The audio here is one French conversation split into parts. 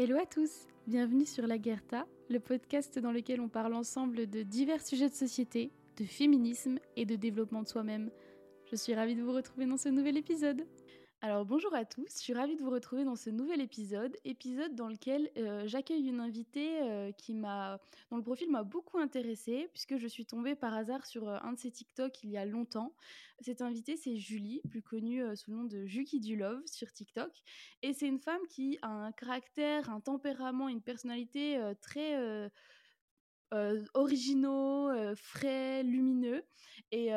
Hello à tous, bienvenue sur La Guerta, le podcast dans lequel on parle ensemble de divers sujets de société, de féminisme et de développement de soi-même. Je suis ravie de vous retrouver dans ce nouvel épisode. Alors bonjour à tous, je suis ravie de vous retrouver dans ce nouvel épisode, épisode dans lequel euh, j'accueille une invitée euh, qui m'a, dont le profil m'a beaucoup intéressée puisque je suis tombée par hasard sur euh, un de ses TikTok il y a longtemps. Cette invitée c'est Julie, plus connue sous le nom de Juki du Love sur TikTok, et c'est une femme qui a un caractère, un tempérament, une personnalité très originaux, frais, lumineux. Et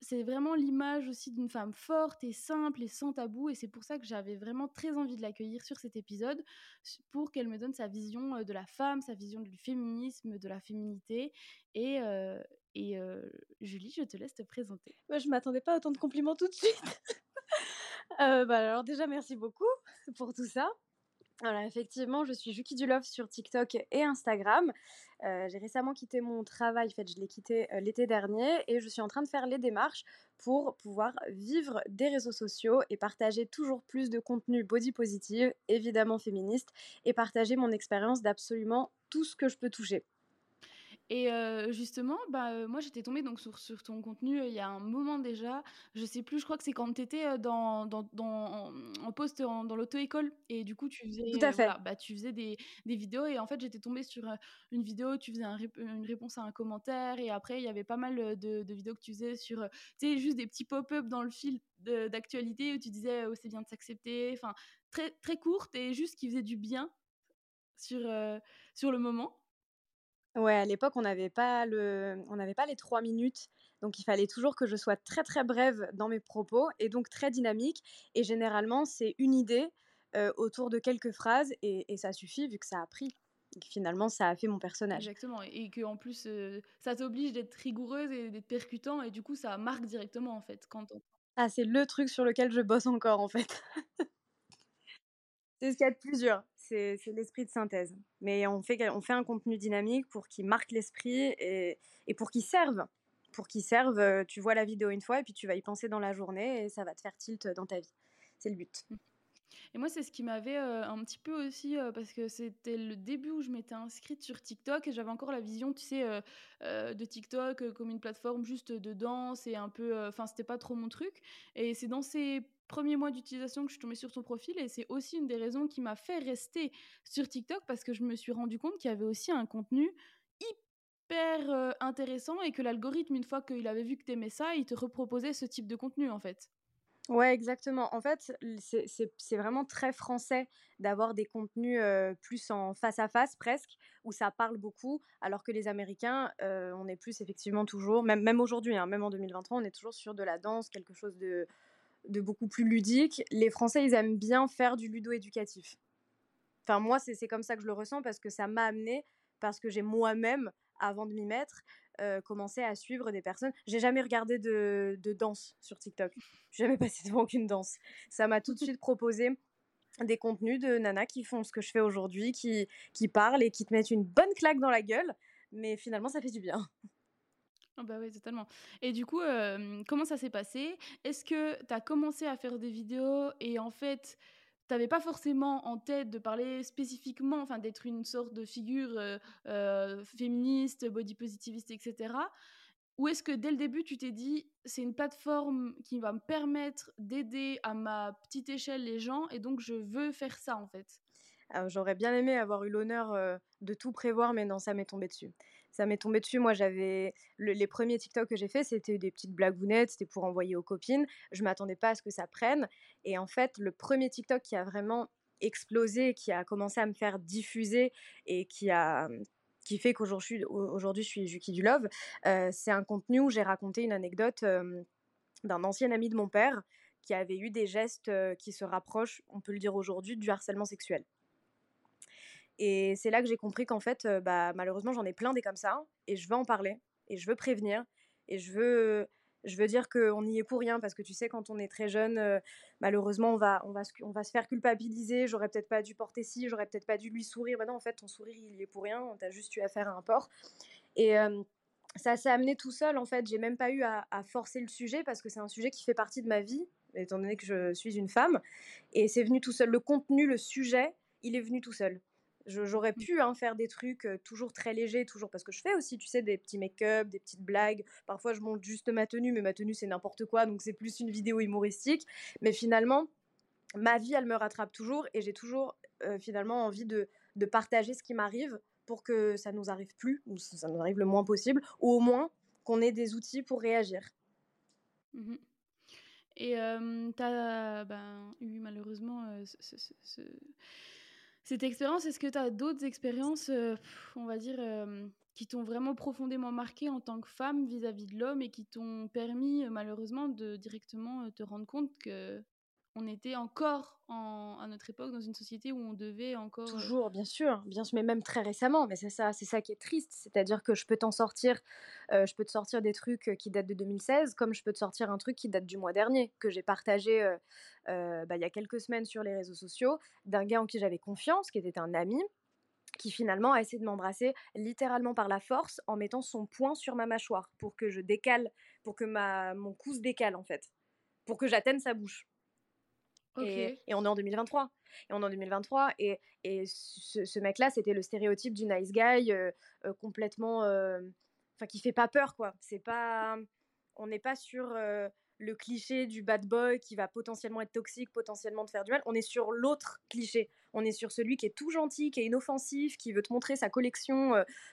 c'est vraiment l'image aussi d'une femme forte et simple et sans tabou. Et c'est pour ça que j'avais vraiment très envie de l'accueillir sur cet épisode, pour qu'elle me donne sa vision euh, de la femme, sa vision du féminisme, de la féminité. Et, euh, et euh, Julie, je te laisse te présenter. Moi, je m'attendais pas à autant de compliments tout de suite. bah, alors déjà, merci beaucoup pour tout ça. Alors effectivement, je suis Juki Dulov sur TikTok et Instagram. Euh, j'ai récemment quitté mon travail, en fait, je l'ai quitté euh, l'été dernier et je suis en train de faire les démarches pour pouvoir vivre des réseaux sociaux et partager toujours plus de contenu body positive, évidemment féministe, et partager mon expérience d'absolument tout ce que je peux toucher. Et justement, bah, moi j'étais tombée donc sur, sur ton contenu il y a un moment déjà. Je sais plus, je crois que c'est quand tu étais dans, dans, dans, en, poste dans l'auto-école. Et du coup, tu faisais, Tout à fait. bah, tu faisais des, des, vidéos. Et en fait, j'étais tombée sur une vidéo, tu faisais une réponse à un commentaire. Et après, il y avait pas mal de, de vidéos que tu faisais sur, tu sais, juste des petits pop-up dans le fil d'actualité où tu disais oh, c'est bien de s'accepter. Enfin, très, très courte et juste qui faisait du bien sur, sur le moment. Ouais, à l'époque, on n'avait pas, le... on n'avait pas les trois minutes. Donc, il fallait toujours que je sois très, très brève dans mes propos et donc très dynamique. Et généralement, c'est une idée autour de quelques phrases et, ça suffit vu que ça a pris. finalement, ça a fait mon personnage. Exactement. Et que en plus, ça t'oblige d'être rigoureuse et d'être percutant. Et du coup, ça marque directement, en fait. Quand Ah, c'est le truc sur lequel je bosse encore, en fait. c'est ce qu'il y a de plus dur c'est l'esprit de synthèse. Mais on fait, on fait un contenu dynamique pour qu'il marque l'esprit et, et, pour qu'il serve. Pour qu'il serve, euh, tu vois la vidéo une fois et puis tu vas y penser dans la journée et ça va te faire tilt dans ta vie. C'est le but. Et moi, c'est ce qui m'avait euh, un petit peu aussi, euh, parce que c'était le début où je m'étais inscrite sur TikTok et j'avais encore la vision, tu sais, de TikTok comme une plateforme juste de danse et un peu. Enfin, c'était pas trop mon truc. Et c'est dans ces premiers mois d'utilisation que je suis tombée sur ton profil et c'est aussi une des raisons qui m'a fait rester sur TikTok parce que je me suis rendu compte qu'il y avait aussi un contenu hyper euh, intéressant et que l'algorithme, une fois qu'il avait vu que tu aimais ça, il te reproposait ce type de contenu en fait. Ouais, exactement. En fait, c'est vraiment très français d'avoir des contenus plus en face à face presque, où ça parle beaucoup, alors que les Américains, on est plus effectivement toujours, même, même aujourd'hui, hein, même en 2023, on est toujours sur de la danse, quelque chose de, de beaucoup plus ludique. Les Français, ils aiment bien faire du ludo-éducatif. Enfin, moi, c'est comme ça que je le ressens parce que ça m'a amené, parce que j'ai moi-même, avant de m'y mettre, euh, commencé à suivre des personnes. J'ai jamais regardé de, danse sur TikTok. J'ai jamais passé devant aucune danse. Ça m'a tout de suite proposé des contenus de nanas qui font ce que je fais aujourd'hui, qui, qui parlent et qui te mettent une bonne claque dans la gueule. Mais finalement, ça fait du bien. Ah bah oui, totalement. Et du coup, comment ça s'est passé? Est-ce que tu as commencé à faire des vidéos et en fait, tu n'avais pas forcément en tête de parler spécifiquement, enfin d'être une sorte de figure féministe, body positiviste, etc. Ou est-ce que dès le début, tu t'es dit, c'est une plateforme qui va me permettre d'aider à ma petite échelle les gens et donc je veux faire ça en fait? J'aurais bien aimé avoir eu l'honneur de tout prévoir, mais non, ça m'est tombé dessus ça m'est tombé dessus. Moi, j'avais les premiers TikTok que j'ai fait, c'était des petites blagounettes, c'était pour envoyer aux copines. Je m'attendais pas à ce que ça prenne. Et en fait, le premier TikTok qui a vraiment explosé, qui a commencé à me faire diffuser et qui a fait qu'aujourd'hui aujourd'hui je suis Juki du Love, euh, c'est un contenu où j'ai raconté une anecdote d'un ancien ami de mon père qui avait eu des gestes euh, qui se rapprochent, on peut le dire aujourd'hui, du harcèlement sexuel. Et c'est là que j'ai compris qu'en fait, bah, malheureusement, j'en ai plein des comme ça. Et je veux en parler. Et je veux prévenir. Et je veux, je veux dire qu'on n'y est pour rien. Parce que tu sais, quand on est très jeune, malheureusement, on va, on, va, on va se faire culpabiliser. J'aurais peut-être pas dû porter ci, j'aurais peut-être pas dû lui sourire. Non, en fait, ton sourire, il y est pour rien. T'as juste eu à faire un port. Et ça s'est amené tout seul, en fait. J'ai même pas eu à, à forcer le sujet parce que c'est un sujet qui fait partie de ma vie, étant donné que je suis une femme. Et c'est venu tout seul. Le contenu, le sujet il est venu tout seul. J'aurais mmh. pu hein, faire des trucs toujours très légers, toujours parce que je fais aussi, tu sais, des petits make-up, des petites blagues. Parfois, je monte juste ma tenue, mais ma tenue, c'est n'importe quoi, donc c'est plus une vidéo humoristique. Mais finalement, ma vie, elle me rattrape toujours et j'ai toujours finalement envie de, de partager ce qui m'arrive pour que ça nous arrive plus, ou ça nous arrive le moins possible, ou au moins qu'on ait des outils pour réagir. Mmh et tu as ben, eu malheureusement ce cette expérience, est-ce que tu as d'autres expériences, euh, on va dire, euh, qui t'ont vraiment profondément marqué en tant que femme vis-à-vis de l'homme et qui t'ont permis, euh, malheureusement, de directement te rendre compte que on était encore à notre époque dans une société où on devait encore. Toujours, bien sûr, bien sûr, mais même très récemment. Mais c'est ça, c'est ça qui est triste, c'est-à-dire que je peux t'en sortir, je peux te sortir des trucs qui datent de 2016, comme je peux te sortir un truc qui date du mois dernier que j'ai partagé bah, il y a quelques semaines sur les réseaux sociaux d'un gars en qui j'avais confiance, qui était un ami, qui finalement a essayé de m'embrasser littéralement par la force en mettant son poing sur ma mâchoire pour que je décale, pour que ma, mon cou se décale en fait, pour que j'atteigne sa bouche. Et, on est en 2023. Et on est en 2023. Et, et ce, mec-là, c'était le stéréotype du nice guy euh, euh, complètement. Euh, enfin, qui fait pas peur, quoi. C'est pas. On n'est pas sur le cliché du bad boy qui va potentiellement être toxique, potentiellement te faire du mal. On est sur l'autre cliché. On est sur celui qui est tout gentil, qui est inoffensif, qui veut te montrer sa collection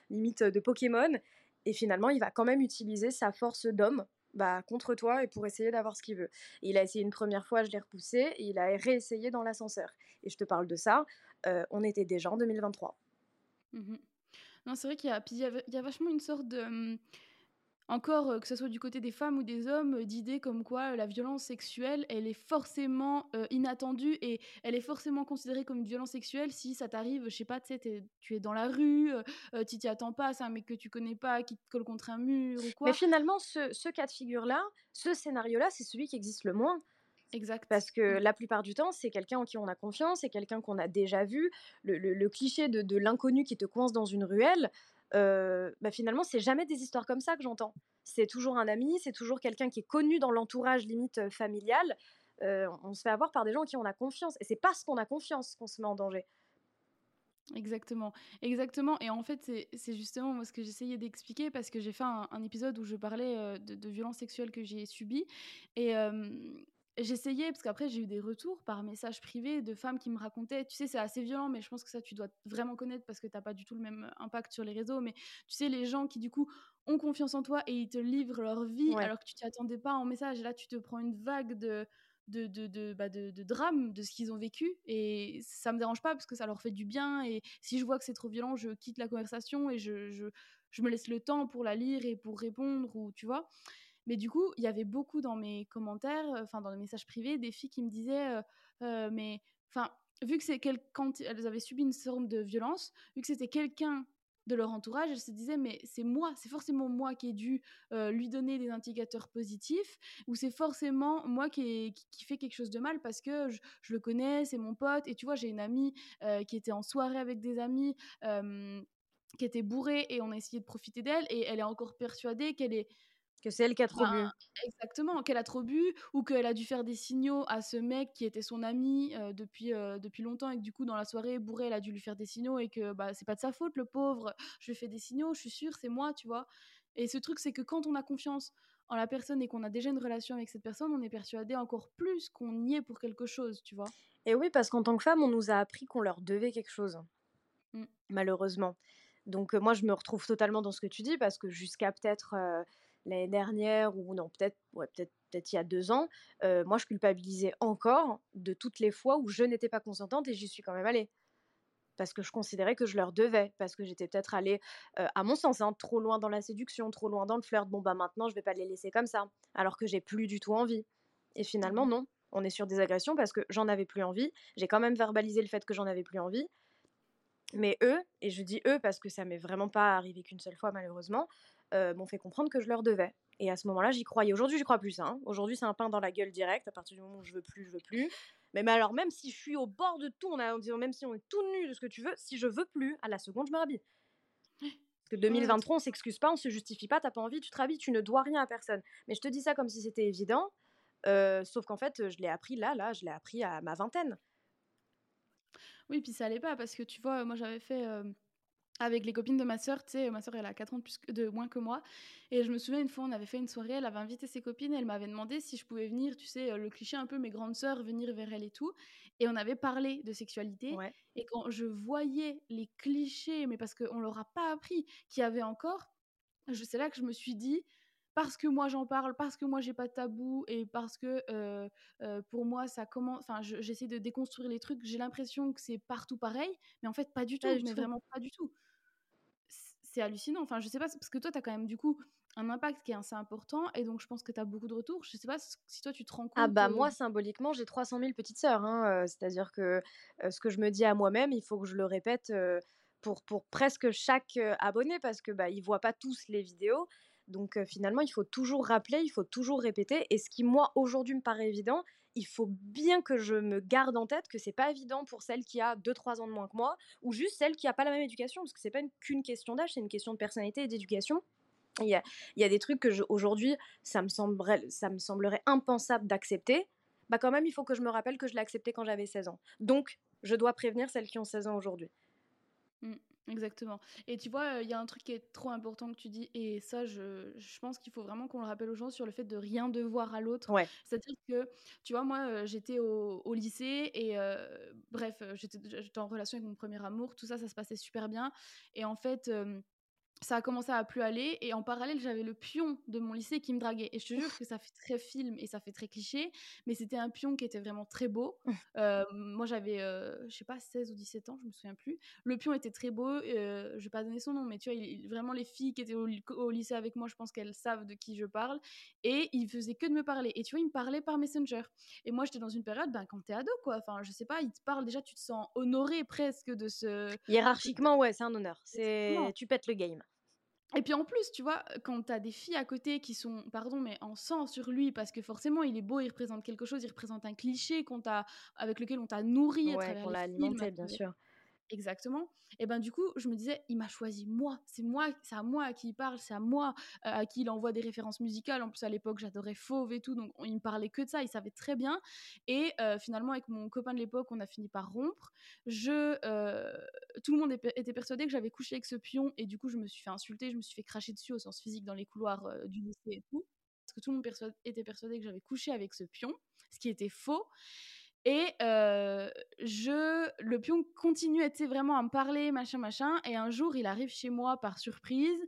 limite de Pokémon. Et finalement, il va quand même utiliser sa force d'homme bah, contre toi et pour essayer d'avoir ce qu'il veut. il a essayé une première fois, je l'ai repoussé, il a réessayé dans l'ascenseur. Et je te parle de ça, euh, on était déjà en 2023. Mmh non, c'est vrai qu'il y y, a, vachement une sorte de... Encore, euh, que ce soit du côté des femmes ou des hommes, euh, d'idées comme quoi euh, la violence sexuelle, elle est forcément inattendue et elle est forcément considérée comme une violence sexuelle si ça t'arrive, je sais pas, tu sais, tu es dans la rue, tu t'y attends pas, c'est un mec que tu connais pas qui te colle contre un mur ou quoi. Mais finalement, ce, ce cas de figure-là, ce scénario-là, c'est celui qui existe le moins. Exact. Parce que mmh. la plupart du temps, c'est quelqu'un en qui on a confiance, c'est quelqu'un qu'on a déjà vu. Le, le, cliché de, de l'inconnu qui te coince dans une ruelle, bah finalement, c'est jamais des histoires comme ça que j'entends. C'est toujours un ami, c'est toujours quelqu'un qui est connu dans l'entourage limite familial. on se fait avoir par des gens en qui on a confiance. Et c'est parce qu'on a confiance qu'on se met en danger. Exactement, exactement. Et en fait, c'est justement moi ce que j'essayais d'expliquer parce que j'ai fait un, épisode où je parlais de, de violences sexuelles que j'ai subies. Et, J'essayais, parce qu'après j'ai eu des retours par message privé de femmes qui me racontaient, tu sais c'est assez violent mais je pense que ça tu dois vraiment connaître parce que t'as pas du tout le même impact sur les réseaux, mais tu sais les gens qui du coup ont confiance en toi et ils te livrent leur vie alors que tu t'y attendais pas en message. Et là tu te prends une vague de, de, de, de, bah de, de drame de ce qu'ils ont vécu et ça me dérange pas parce que ça leur fait du bien et si je vois que c'est trop violent je quitte la conversation et je, je, je me laisse le temps pour la lire et pour répondre ou tu vois mais du coup, il y avait beaucoup dans mes commentaires, enfin dans les messages privés, des filles qui me disaient, mais enfin, vu que c'est elles avaient subi une forme de violence, vu que c'était quelqu'un de leur entourage, elles se disaient mais c'est moi, c'est forcément moi qui ai dû lui donner des indicateurs positifs ou c'est forcément moi qui, qui, fait quelque chose de mal parce que je, je le connais, c'est mon pote et tu vois j'ai une amie qui était en soirée avec des amis qui était bourrée et on a essayé de profiter d'elle et elle est encore persuadée qu'elle est que c'est elle qui a trop bu. Exactement, qu'elle a trop bu ou qu'elle a dû faire des signaux à ce mec qui était son ami euh, depuis, euh, depuis longtemps et que du coup, dans la soirée, bourré, elle a dû lui faire des signaux et que bah, c'est pas de sa faute, le pauvre. Je lui fais des signaux, je suis sûre, c'est moi, tu vois. Et ce truc, c'est que quand on a confiance en la personne et qu'on a déjà une relation avec cette personne, on est persuadé encore plus qu'on y est pour quelque chose, tu vois. Et oui, parce qu'en tant que femme, on nous a appris qu'on leur devait quelque chose, mmh. malheureusement. Donc euh, moi, je me retrouve totalement dans ce que tu dis parce que jusqu'à peut-être l'année dernière ou non peut-être ouais, peut-être peut-être il y a deux ans, moi je culpabilisais encore de toutes les fois où je n'étais pas consentante et j'y suis quand même allée parce que je considérais que je leur devais, parce que j'étais peut-être allée, à mon sens, hein, trop loin dans la séduction, trop loin dans le flirt. Bon, bah maintenant, je vais pas les laisser comme ça, alors que j'ai plus du tout envie. Et finalement, mmh non, on est sur des agressions parce que j'en avais plus envie. J'ai quand même verbalisé le fait que j'en avais plus envie. Mais eux, et je dis eux parce que ça m'est vraiment pas arrivé qu'une seule fois malheureusement, m'ont fait comprendre que je leur devais. Et à ce moment-là, j'y croyais. Aujourd'hui, j'y crois plus. Hein. Aujourd'hui, c'est un pain dans la gueule direct. À partir du moment où je veux plus, je veux plus. Mais, mais alors, même si je suis au bord de tout, en disant même si on est tout nu de ce que tu veux, si je veux plus, à la seconde, je me rhabille. Parce que 2023, on s'excuse pas, on se justifie pas, t'as pas envie, tu te rhabilles, tu ne dois rien à personne. Mais je te dis ça comme si c'était évident. Euh, sauf qu'en fait, je l'ai appris là, là, je l'ai appris à ma vingtaine. Oui, puis ça allait pas parce que tu vois, moi j'avais fait avec les copines de ma sœur, tu sais, ma sœur elle a 4 ans de, plus de moins que moi. Et je me souviens une fois, on avait fait une soirée, elle avait invité ses copines, elle m'avait demandé si je pouvais venir, tu sais, le cliché un peu mes grandes sœurs, venir vers elle et tout. Et on avait parlé de sexualité. Et quand je voyais les clichés, mais parce qu'on leur a pas appris, qu'il y avait encore, c'est là que je me suis dit, parce que moi j'en parle, parce que moi j'ai pas de tabou et parce que euh, euh, pour moi ça commence. Enfin, j'essaie de déconstruire les trucs. J'ai l'impression que c'est partout pareil, mais en fait pas du tout. mais vraiment pas du tout. C'est hallucinant. Enfin, je sais pas parce que toi tu as quand même du coup un impact qui est assez important et donc je pense que tu as beaucoup de retours. Je sais pas si toi tu te rends ah compte. Ah bah moi symboliquement j'ai 300 000 petites sœurs. Hein, C'est-à-dire que ce que je me dis à moi-même, il faut que je le répète. pour, pour presque chaque abonné parce que bah ils voient pas tous les vidéos donc finalement, il faut toujours rappeler, il faut toujours répéter. Et ce qui, moi, aujourd'hui me paraît évident, il faut bien que je me garde en tête que c'est pas évident pour celle qui a 2-3 ans de moins que moi, ou juste celle qui a pas la même éducation, parce que c'est pas qu'une question d'âge, c'est une question de personnalité et d'éducation. Il y a, des trucs que aujourd'hui, ça, me semblerait, ça me semblerait impensable d'accepter. Bah quand même, il faut que je me rappelle que je l'ai accepté quand j'avais 16 ans. Donc, je dois prévenir celles qui ont 16 ans aujourd'hui. Mmh. Exactement. Et tu vois, il y a un truc qui est trop important que tu dis, et ça, je, je pense qu'il faut vraiment qu'on le rappelle aux gens sur le fait de rien devoir à l'autre. Ouais. C'est-à-dire que, tu vois, moi, j'étais au, au, lycée et bref, j'étais en relation avec mon premier amour, tout ça, ça se passait super bien. Et en fait, ça a commencé à plus aller et en parallèle j'avais le pion de mon lycée qui me draguait. Et je te jure que ça fait très film et ça fait très cliché mais c'était un pion qui était vraiment très beau. Euh, moi j'avais euh, je sais pas 16 ou 17 ans je me souviens plus. Le pion était très beau euh, je vais pas donner son nom mais tu vois vraiment les filles qui étaient au, lycée avec moi je pense qu'elles savent de qui je parle et il faisait que de me parler. Et tu vois il me parlait par messenger. Et moi j'étais dans une période ben quand t'es ado quoi. Enfin je sais pas il te parle déjà tu te sens honoré presque de ce hiérarchiquement ouais c'est un honneur. C'est tu pètes le game et puis en plus, tu vois, quand t'as des filles à côté qui sont, pardon, mais en sang sur lui, parce que forcément, il est beau, il représente quelque chose, il représente un cliché qu'on avec lequel on t'a nourri à travers pour l'alimenter, bien sûr. Exactement. Et ben du coup, je me disais, il m'a choisi moi. C'est moi, c'est à moi à qui il parle, c'est à moi euh, à qui il envoie des références musicales. En plus à l'époque, j'adorais Fauve et tout, donc il me parlait que de ça. Il savait très bien. Et euh, finalement, avec mon copain de l'époque, on a fini par rompre. Je, euh, tout le monde était persuadé que j'avais couché avec ce pion, et du coup, je me suis fait insulter, je me suis fait cracher dessus au sens physique dans les couloirs du lycée et tout, parce que tout le monde était persuadé que j'avais couché avec ce pion, ce qui était faux. Et je, le pion continue vraiment à me parler, machin, machin. Et un jour, il arrive chez moi par surprise,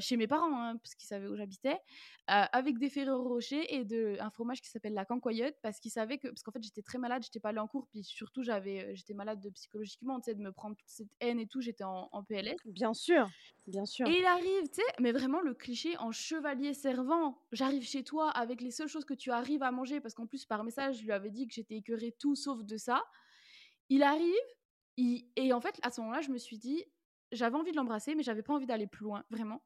chez mes parents, hein, parce qu'ils savaient où j'habitais, avec des Ferrero Rocher et de, un fromage qui s'appelle la cancoyote, parce qu'il savait que, parce qu'en fait, j'étais très malade, j'étais pas allée en cours, puis surtout, j'avais, j'étais malade de, psychologiquement, tu sais, de me prendre toute cette haine et tout, j'étais en, en, PLS. Bien sûr, bien sûr. Et il arrive, tu sais, mais vraiment le cliché en chevalier servant. J'arrive chez toi avec les seules choses que tu arrives à manger, parce qu'en plus, par message, je lui avais dit que j'étais écœurée tout sauf de ça. Il arrive, et en fait, à ce moment-là, je me suis dit, j'avais envie de l'embrasser, mais j'avais pas envie d'aller plus loin, vraiment.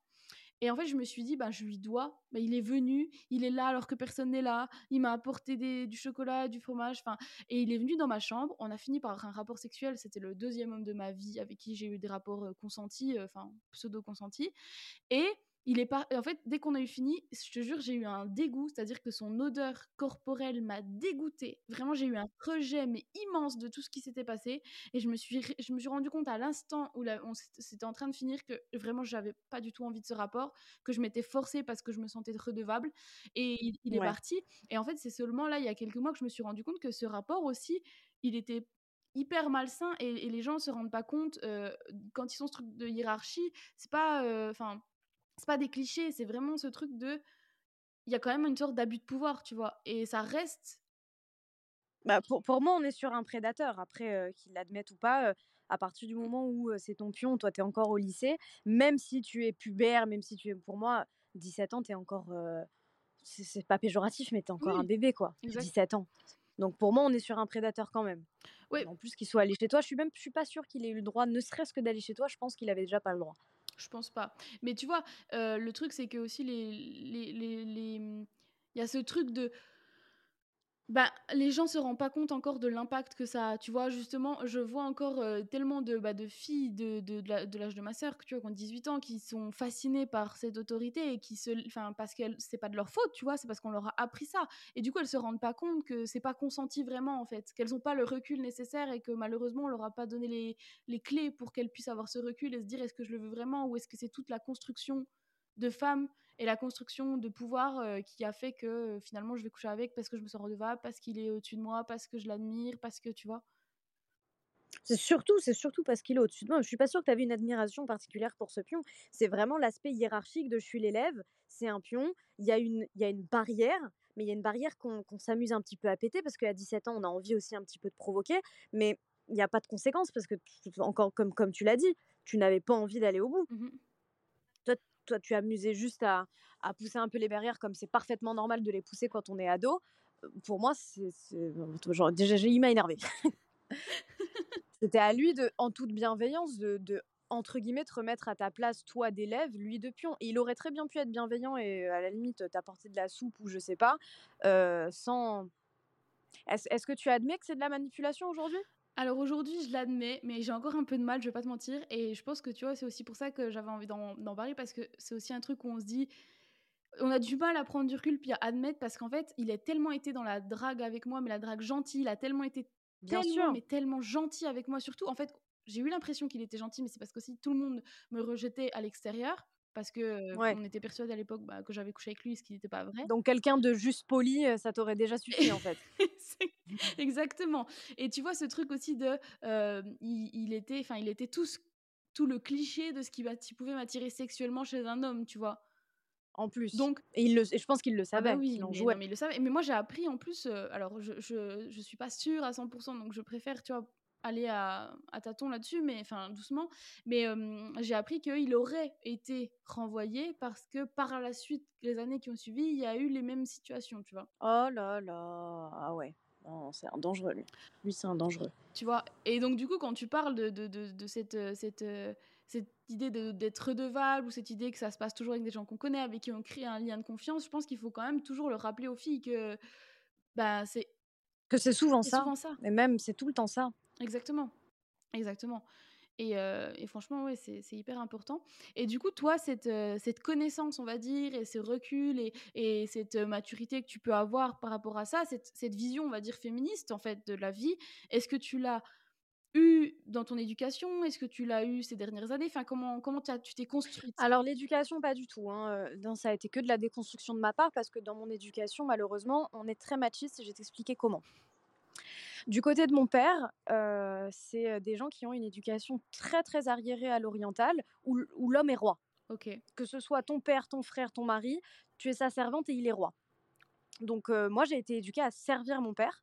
Et en fait, je me suis dit, bah, je lui dois. Bah, il est venu, il est là alors que personne n'est là. Il m'a apporté du chocolat, du fromage. Et il est venu dans ma chambre. On a fini par un rapport sexuel. C'était le deuxième homme de ma vie avec qui j'ai eu des rapports euh, consentis, euh, enfin pseudo consentis. Et il est pas. En fait, dès qu'on a eu fini, je te jure, j'ai eu un dégoût, c'est-à-dire que son odeur corporelle m'a dégoûté. Vraiment, j'ai eu un rejet mais immense de tout ce qui s'était passé, et je me suis, je me suis rendu compte à l'instant où la, on c'était en train de finir que vraiment, j'avais pas du tout envie de ce rapport, que je m'étais forcée parce que je me sentais redevable, et il, est parti. Et en fait, c'est seulement là, il y a quelques mois, que je me suis rendu compte que ce rapport aussi, il était hyper malsain et, les gens se rendent pas compte euh, quand ils sont ce truc de hiérarchie c'est pas euh, enfin c'est pas des clichés, c'est vraiment ce truc de. Il y a quand même une sorte d'abus de pouvoir, tu vois. Et ça reste. Bah pour, pour moi, on est sur un prédateur. Après, euh, qu'il l'admette ou pas, euh, à partir du moment où euh, c'est ton pion, toi, tu es encore au lycée, même si tu es pubère, même si tu es. Pour moi, 17 ans, tu es encore. c'est pas péjoratif, mais tu es encore un bébé, quoi. 17 ans. Donc pour moi, on est sur un prédateur quand même. Oui. En plus qu'il soit allé chez toi, je suis même je suis pas sûre qu'il ait eu le droit, ne serait-ce que d'aller chez toi. Je pense qu'il avait déjà pas le droit. Je pense pas. Mais tu vois, euh, le truc, c'est que aussi, les, il y a ce truc de. Bah, les gens se rendent pas compte encore de l'impact que ça a. Tu vois, justement, je vois encore euh, tellement de, bah, de filles de, de, de l'âge de ma sœur, tu vois, qui ont 18 ans, qui sont fascinées par cette autorité et qui se. Enfin, parce que c'est pas de leur faute, tu vois, c'est parce qu'on leur a appris ça. Et du coup, elles se rendent pas compte que c'est pas consenti vraiment, en fait, qu'elles ont pas le recul nécessaire et que malheureusement, on leur a pas donné les, les clés pour qu'elles puissent avoir ce recul et se dire est-ce que je le veux vraiment ou est-ce que c'est toute la construction de femmes et la construction de pouvoir euh, qui a fait que euh, finalement je vais coucher avec parce que je me sens redevable, parce qu'il est au-dessus de moi, parce que je l'admire, parce que tu vois. C'est surtout c'est surtout parce qu'il est au-dessus de moi. Je suis pas sûre que tu avais une admiration particulière pour ce pion. C'est vraiment l'aspect hiérarchique de je suis l'élève, c'est un pion, il y a une y a une barrière, mais il y a une barrière qu'on qu'on s'amuse un petit peu à péter parce qu'à 17 ans, on a envie aussi un petit peu de provoquer, mais il y a pas de conséquences parce que encore comme comme tu l'as dit, tu n'avais pas envie d'aller au bout. Mhm. Toi toi, tu amusais juste à à pousser un peu les barrières comme c'est parfaitement normal de les pousser quand on est ado. Heu, pour moi, c'est genre déjà, il m'a énervé. C'était à lui en toute bienveillance, de, de entre guillemets, te remettre à ta place, toi d'élève, lui de pion. Et il aurait très bien pu être bienveillant et à la limite t'apporter de la soupe ou je sais pas, euh, sans. Est-ce que tu admets que c'est de la manipulation aujourd'hui? Alors aujourd'hui, je l'admets, mais j'ai encore un peu de mal, je vais pas te mentir. Et je pense que tu vois, c'est aussi pour ça que j'avais envie d'en parler parce que c'est aussi un truc où on se dit. On a du mal à prendre du recul puis à admettre parce qu'en fait, il a tellement été dans la drague avec moi, mais la drague gentille, il a tellement été Bien tellement, sûr. mais tellement gentil avec moi. Surtout, en fait, j'ai eu l'impression qu'il était gentil, mais c'est parce que aussi tout le monde me rejetait à l'extérieur parce que euh, Ouais. on était persuadé à l'époque bah, que j'avais couché avec lui, ce qui n'était pas vrai. Donc quelqu'un de juste poli, ça t'aurait déjà suffi en fait. Exactement. Et tu vois ce truc aussi de, euh, il, il était, enfin, il était tout, ce- tout le cliché de ce qui, qui pouvait m'attirer sexuellement chez un homme, tu vois? En plus. Donc, et, il le, et je pense qu'il le ah savait. bah oui, qu'il en jouait. non, mais il le savait. Mais moi, j'ai appris en plus, euh, alors je, je, je suis pas sûre à 100%, donc je préfère, tu vois, aller à, à tâtons là-dessus, mais enfin doucement. Mais euh, j'ai appris qu'il aurait été renvoyé parce que par la suite, les années qui ont suivi, il y a eu les mêmes situations, tu vois. Oh là là. Ah ouais. C'est un dangereux lui. Lui, c'est un dangereux. Tu vois? Et donc, du coup, quand tu parles de, de, de, de cette, euh, cette, euh, cette idée d'être redevable ou cette idée que ça se passe toujours avec des gens qu'on connaît, avec qui on crée un lien de confiance, je pense qu'il faut quand même toujours le rappeler aux filles que bah, c'est Que c'est souvent souvent ça. Et même, c'est tout le temps ça. Exactement. Exactement. Et, euh, franchement, ouais, c'est hyper important. Et du coup, toi, cette, euh, cette connaissance, on va dire, et ce recul et, et cette euh, maturité que tu peux avoir par rapport à ça, cette, vision, on va dire, féministe, en fait, de la vie, est-ce que tu l'as eu dans ton éducation? Est-ce que tu l'as eu ces dernières années? Enfin, comment, tu t'es construite? Alors l'éducation, pas du tout. Hein. ça a été que de la déconstruction de ma part parce que dans mon éducation, malheureusement, on est très machiste et je vais t'expliquer comment. Du côté de mon père, euh, c'est euh, des gens qui ont une éducation très très arriérée à l'oriental où, l'homme est roi. Ok. Que ce soit ton père, ton frère, ton mari, tu es sa servante et il est roi. Donc euh, moi, j'ai été éduquée à servir mon père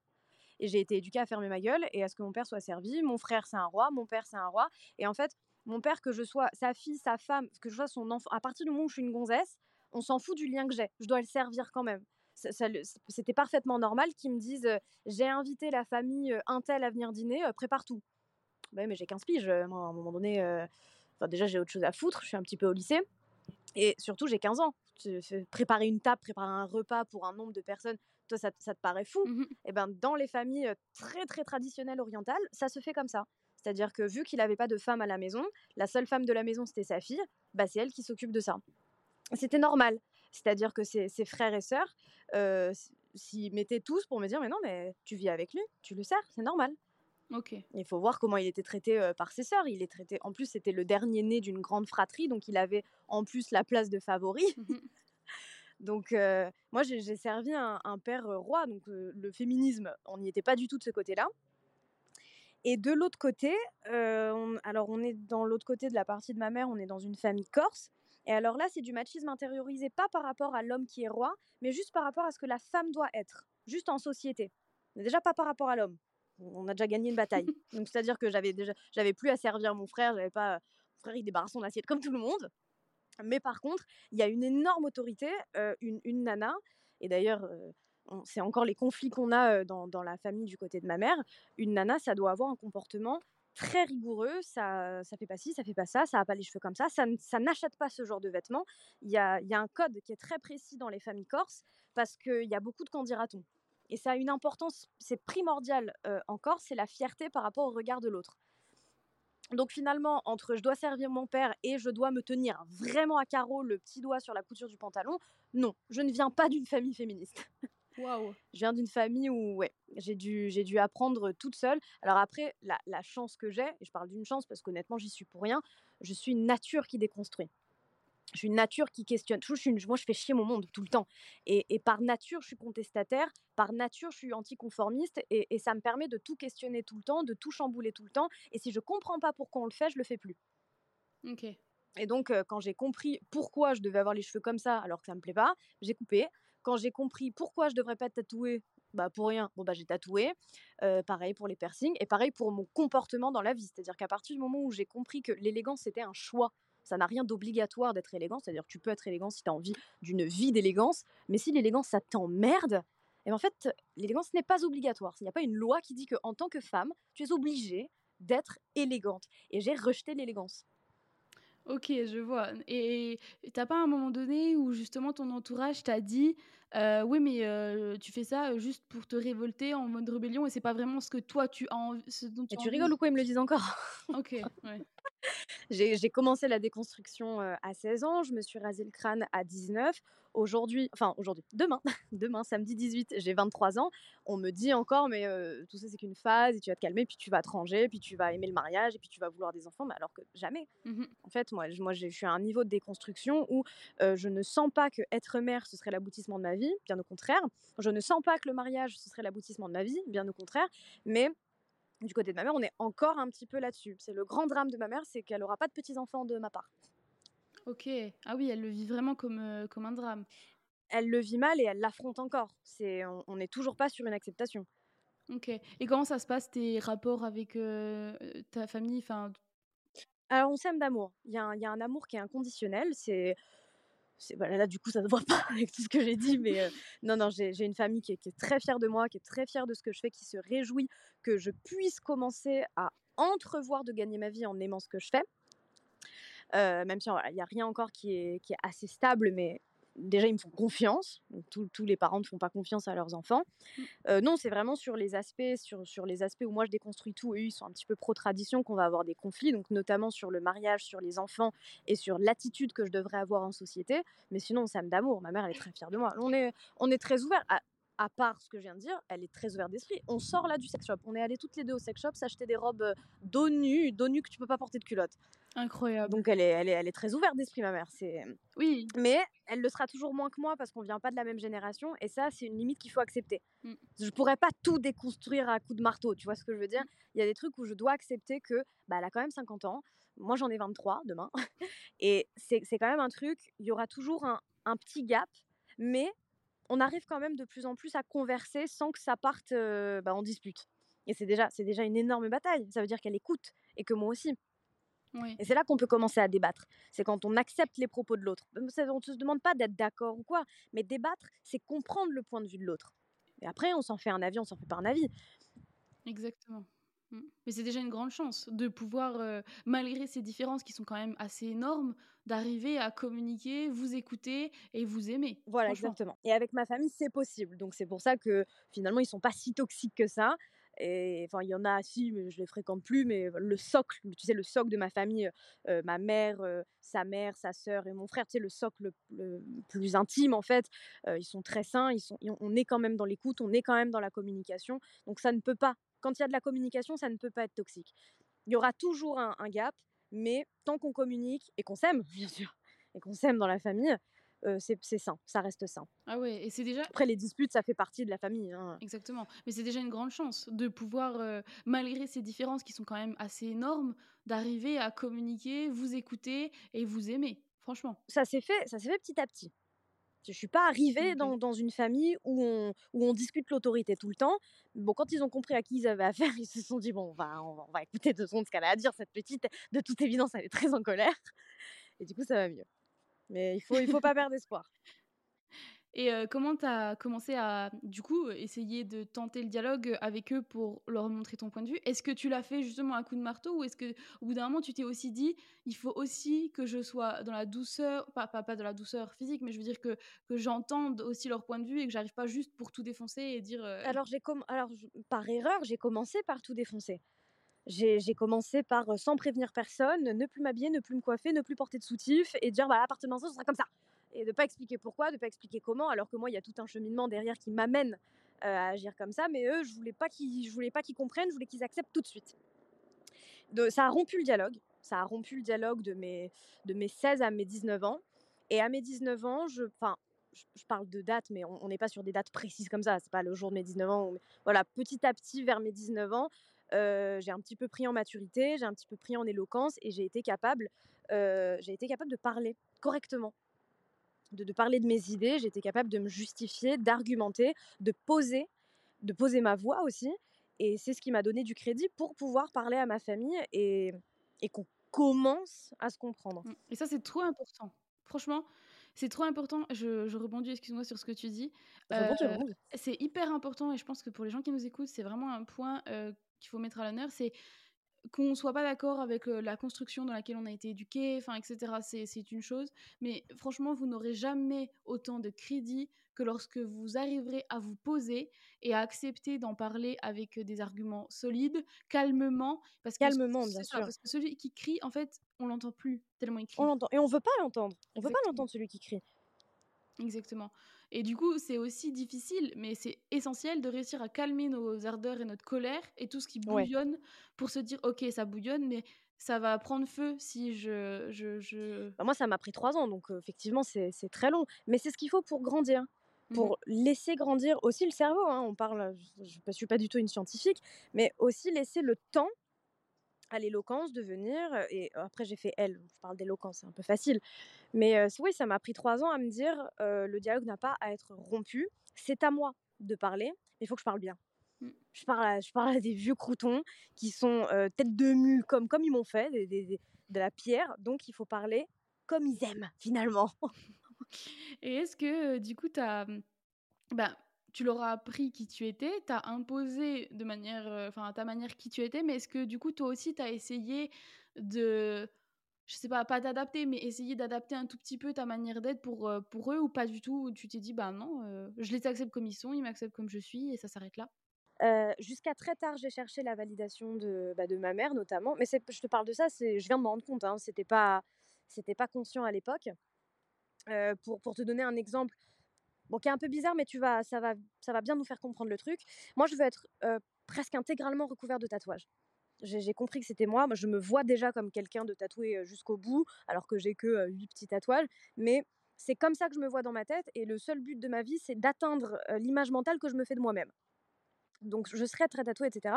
et j'ai été éduquée à fermer ma gueule et à ce que mon père soit servi. Mon frère, c'est un roi, mon père, c'est un roi. Et en fait, mon père, que je sois sa fille, sa femme, que je sois son enfant, à partir du moment où je suis une gonzesse, on s'en fout du lien que j'ai. Je dois le servir quand même. Ça- ça le- C'était parfaitement normal qu'ils me disent j'ai invité la famille Intel à venir dîner, prépare tout. Ouais, mais j'ai 15 piges. Moi, à un moment donné, euh, enfin, déjà, j'ai autre chose à foutre. Je suis un petit peu au lycée. Et surtout, j'ai 15 ans. Préparer une table, préparer un repas pour un nombre de personnes, toi, ça, te- ça te paraît fou? Mhm. et ben dans les familles très très traditionnelles orientales, ça se fait comme ça. C'est-à-dire que vu qu'il n'avait pas de femme à la maison, la seule femme de la maison c'était sa fille, bah c'est elle qui s'occupe de ça. C'était normal. C'est-à-dire que ses, ses frères et sœurs euh, s'y mettaient tous pour me dire mais non mais tu vis avec lui, tu le sers, c'est normal. Ok. Il faut voir comment il était traité euh, par ses sœurs. Il est traité. En plus c'était le dernier né d'une grande fratrie, donc il avait en plus la place de favori. Mhm. Donc, euh, moi, j'ai servi un, un père roi. Donc, le féminisme, on n'y était pas du tout de ce côté-là. Et de l'autre côté, euh, on- alors on est dans l'autre côté de la partie de ma mère, on est dans une famille corse. Et alors là, c'est du machisme intériorisé, pas par rapport à l'homme qui est roi, mais juste par rapport à ce que la femme doit être, juste en société. Mais déjà pas par rapport à l'homme. On a déjà gagné une bataille. Donc c'est-à-dire que j'avais déjà, j'avais plus à servir mon frère, j'avais pas, mon frère il débarrasse son assiette comme tout le monde. Mais par contre, il y a une énorme autorité, euh, une, une nana, et d'ailleurs, euh, c'est encore les conflits qu'on a euh, dans, dans la famille du côté de ma mère. Une nana, ça doit avoir un comportement très rigoureux, ça, ça fait pas ci, ça fait pas ça, ça a pas les cheveux comme ça, ça, ça n'achète pas ce genre de vêtements. Il y a, y a un code qui est très précis dans les familles corses parce qu'il y a beaucoup de candidatons. et ça a une importance, c'est primordial encore, c'est la fierté par rapport au regard de l'autre. Donc finalement, entre je dois servir mon père et je dois me tenir vraiment à carreau le petit doigt sur la couture du pantalon, non, je ne viens pas d'une famille féministe. Je viens d'une famille où ouais, j'ai dû, j'ai dû apprendre toute seule. Alors après, la, la chance que j'ai, et je parle d'une chance parce qu'honnêtement, j'y suis pour rien, je suis une nature qui déconstruit je suis une nature qui questionne. Je suis moi, je fais chier mon monde tout le temps. Et, par nature, je suis contestataire. Par nature, je suis anticonformiste. Et, et ça me permet de tout questionner tout le temps, de tout chambouler tout le temps. Et si je comprends pas pourquoi on le fait, je le fais plus. Ok. Et donc, euh, quand j'ai compris pourquoi je devais avoir les cheveux comme ça alors que ça me plaît pas, j'ai coupé. Quand j'ai compris pourquoi je devrais pas tatouer, bah pour rien, bon bah j'ai tatoué. Euh, pareil pour les piercings et pareil pour mon comportement dans la vie. C'est-à-dire qu'à partir du moment où j'ai compris que l'élégance c'était un choix ça n'a rien d'obligatoire d'être élégant. C'est-à-dire que tu peux être élégant si tu as envie d'une vie d'élégance. Mais si l'élégance, ça t'emmerde, et eh ben, en fait, l'élégance n'est pas obligatoire. Il n'y a pas une loi qui dit qu'en tant que femme, tu es obligée d'être élégante. Et j'ai rejeté l'élégance. Ok, je vois. Et t'as pas un moment donné où justement ton entourage t'a dit euh, oui, mais euh, tu fais ça juste pour te révolter en mode rébellion et c'est pas vraiment ce que toi tu as envie. Et tu rigoles ou quoi? Ils me le disent encore. ok, ouais. j'ai commencé la déconstruction à 16 ans, je me suis rasé le crâne à 19. Aujourd'hui, enfin aujourd'hui, demain, demain, samedi 18, j'ai 23 ans. On me dit encore, mais tout ça c'est qu'une phase, et tu vas te calmer, puis tu vas te ranger, puis tu vas aimer le mariage, et puis tu vas vouloir des enfants, mais alors que jamais. Mmh en fait, moi, moi je suis à un niveau de déconstruction où je ne sens pas que être mère, ce serait l'aboutissement de ma vie, bien au contraire. Je ne sens pas que le mariage, ce serait l'aboutissement de ma vie, bien au contraire. Mais du côté de ma mère, on est encore un petit peu là-dessus. C'est le grand drame de ma mère, c'est qu'elle n'aura pas de petits-enfants de ma part. Ok. Ah oui, elle le vit vraiment comme, euh, comme un drame. Elle le vit mal et elle l'affronte encore. C'est, on n'est toujours pas sur une acceptation. Ok. Et comment ça se passe tes rapports avec euh, ta famille? Enfin... Alors on s'aime d'amour. Il y, a un amour qui est inconditionnel. C'est là, du coup, ça ne voit pas avec tout ce que j'ai dit, mais euh, non, non, j'ai une famille qui est, très fière de moi, qui est très fière de ce que je fais, qui se réjouit que je puisse commencer à entrevoir de gagner ma vie en aimant ce que je fais. Euh, même si il n'y a rien encore qui est assez stable, mais déjà, ils me font confiance. tous les parents ne font pas confiance à leurs enfants. Mmh. Euh, non, c'est vraiment sur les aspects, sur, sur les aspects où moi je déconstruis tout. Eux, ils sont un petit peu pro-tradition, qu'on va avoir des conflits, donc notamment sur le mariage, sur les enfants et sur l'attitude que je devrais avoir en société. Mais sinon, ça me d'amour. Ma mère, elle est très fière de moi. On est, on est très ouvert. À, part ce que je viens de dire, elle est très ouverte d'esprit. On sort là du sex shop. On est allés toutes les deux au sex shop s'acheter des robes dos nu, dos nu que tu peux pas porter de culotte. Incroyable. Donc elle est, elle est, elle est très ouverte d'esprit, ma mère. C'est oui. Mais elle le sera toujours moins que moi parce qu'on vient pas de la même génération et ça c'est une limite qu'il faut accepter. Je mmh. Je pourrais pas tout déconstruire à coup de marteau, tu vois ce que je veux dire? Il y a des trucs où je dois accepter que bah elle a quand même 50 ans. Moi j'en ai 23 demain et c'est quand même un truc. Il y aura toujours un, un, petit gap, mais on arrive quand même de plus en plus à converser sans que ça parte bah, en dispute. Et c'est déjà, c'est déjà une énorme bataille. Ça veut dire qu'elle écoute et que moi aussi. Et c'est là qu'on peut commencer à débattre. C'est quand on accepte les propos de l'autre. On ne se demande pas d'être d'accord ou quoi, mais débattre, c'est comprendre le point de vue de l'autre. Et après, on s'en fait un avis, on s'en fait pas un avis. Exactement. Mmh. Mais c'est déjà une grande chance de pouvoir, euh, malgré ces différences qui sont quand même assez énormes, d'arriver à communiquer, vous écouter et vous aimer. Voilà, exactement. Et avec ma famille, c'est possible. Donc c'est pour ça que finalement, ils sont pas si toxiques que ça. Et enfin, il y en a, si, mais je les fréquente plus, mais le socle, tu sais, le socle de ma famille, ma mère, sa mère, sa sœur et mon frère, tu sais, le socle le, plus intime, en fait, ils sont très sains, ils sont, on est quand même dans l'écoute, on est quand même dans la communication. Donc, ça ne peut pas, quand il y a de la communication, ça ne peut pas être toxique. Il y aura toujours un, un gap, mais tant qu'on communique et qu'on s'aime, bien sûr, et qu'on s'aime dans la famille, c'est sain, ça reste sain. Ah ouais, et c'est déjà. Après, les disputes, ça fait partie de la famille. Hein. Exactement. Mais c'est déjà une grande chance de pouvoir, malgré ces différences qui sont quand même assez énormes, d'arriver à communiquer, vous écouter et vous aimer. Franchement. Ça s'est fait, ça s'est fait petit à petit. Je suis pas arrivée dans, dans, une famille où on, où on discute l'autorité tout le temps. Bon, quand ils ont compris à qui ils avaient affaire, ils se sont dit bon, on va, on va écouter deux secondes ce qu'elle a à dire. Cette petite, de toute évidence, elle est très en colère. Et du coup, ça va mieux. Mais il faut, il faut pas perdre espoir. Et comment tu as commencé à, du coup, essayer de tenter le dialogue avec eux pour leur montrer ton point de vue? Est-ce que tu l'as fait justement à coup de marteau ou est-ce que au bout d'un moment tu t'es aussi dit il faut aussi que je sois dans la douceur, pas, pas, pas dans la douceur physique, mais je veux dire que, que j'entende aussi leur point de vue et que j'arrive pas juste pour tout défoncer et dire. Comme Alors, par erreur, j'ai commencé par tout défoncer. J'ai commencé par, sans prévenir personne, ne plus m'habiller, ne plus me coiffer, ne plus porter de soutif et dire, bah, à partir de maintenant, ce sera comme ça et de pas expliquer pourquoi, de pas expliquer comment, alors que moi, il y a tout un cheminement derrière qui m'amène à agir comme ça. Mais eux, je voulais pas qu'ils, voulais pas qu'ils comprennent, je voulais qu'ils acceptent tout de suite. Ça a rompu le dialogue. Ça a rompu le dialogue de mes, de mes 16 à mes 19 ans. Et à mes 19 ans, je, je, parle de date, mais on n'est pas sur des dates précises comme ça. C'est pas le jour de mes 19 ans. voilà, petit à petit, vers mes 19 ans, j'ai un petit peu pris en maturité, j'ai un petit peu pris en éloquence et j'ai été capable, j'ai été capable de parler correctement de, parler de mes idées, j'étais capable de me justifier, d'argumenter, de poser, de poser ma voix aussi. Et c'est ce qui m'a donné du crédit pour pouvoir parler à ma famille et, et qu'on commence à se comprendre. Mmh. Et ça, c'est trop important. Franchement, c'est trop important. Je, je rebondis, excuse-moi, sur ce que tu dis. Euh, c'est hyper important et je pense que pour les gens qui nous écoutent, c'est vraiment un point euh, qu'il faut mettre à l'honneur. C'est qu'on soit pas d'accord avec la construction dans laquelle on a été éduqué, enfin, etc., c'est une chose. Mais franchement, vous n'aurez jamais autant de crédit que lorsque vous arriverez à vous poser et à accepter d'en parler avec des arguments solides, calmement. Parce calmement, bien sûr. parce que celui qui crie, en fait, on l'entend plus tellement il crie. On l'entend. Et on veut pas l'entendre. On veut pas l'entendre, celui qui crie. Exactement. Et du coup, c'est aussi difficile, mais c'est essentiel de réussir à calmer nos ardeurs et notre colère et tout ce qui bouillonne pour se dire, ok, ça bouillonne, mais ça va prendre feu si je... je, je... Bah, moi, ça m'a pris trois ans, donc effectivement, c'est très long. Mais c'est ce qu'il faut pour grandir pour mmh laisser grandir aussi le cerveau. Hein. On parle, je ne suis pas du tout une scientifique, mais aussi laisser le temps à l'éloquence de venir. Et après, j'ai fait elle. Je parle d'éloquence, c'est un peu facile. Mais oui, ça m'a pris trois ans à me dire le dialogue n'a pas à être rompu. C'est à moi de parler, mais il faut que je parle bien. Mmh. Je parle, à, je parle à des vieux croutons qui sont tête de mue comme, comme ils m'ont fait, de la pierre. Donc, il faut parler comme ils aiment, finalement. Et est-ce que, du coup, tu as. Mmh, bah, tu leur as appris qui tu étais, tu as imposé de manière, enfin, à ta manière qui tu étais, mais est-ce que du coup, toi aussi, tu as essayé de, je sais pas, pas t'adapter, mais essayer d'adapter un tout petit peu ta manière d'être pour, pour eux ou pas du tout Tu t'es dit, bah non, je les accepte comme ils sont, ils m'acceptent comme je suis et ça s'arrête là Jusqu'à très tard, j'ai cherché la validation de, bah, de ma mère notamment, mais je te parle de ça, je viens de me rendre compte, hein, c'était pas, pas conscient à l'époque. pour, pour te donner un exemple, bon, qui est un peu bizarre, mais tu vas, ça, va, ça va bien nous faire comprendre le truc. Moi, je veux être presque intégralement recouvert de tatouages. J'ai compris que c'était moi. moi. Je me vois déjà comme quelqu'un de tatoué jusqu'au bout, alors que j'ai que huit petits tatouages. Mais c'est comme ça que je me vois dans ma tête. Et le seul but de ma vie, c'est d'atteindre l'image mentale que je me fais de moi-même. Donc, je serais très tatouée, etc.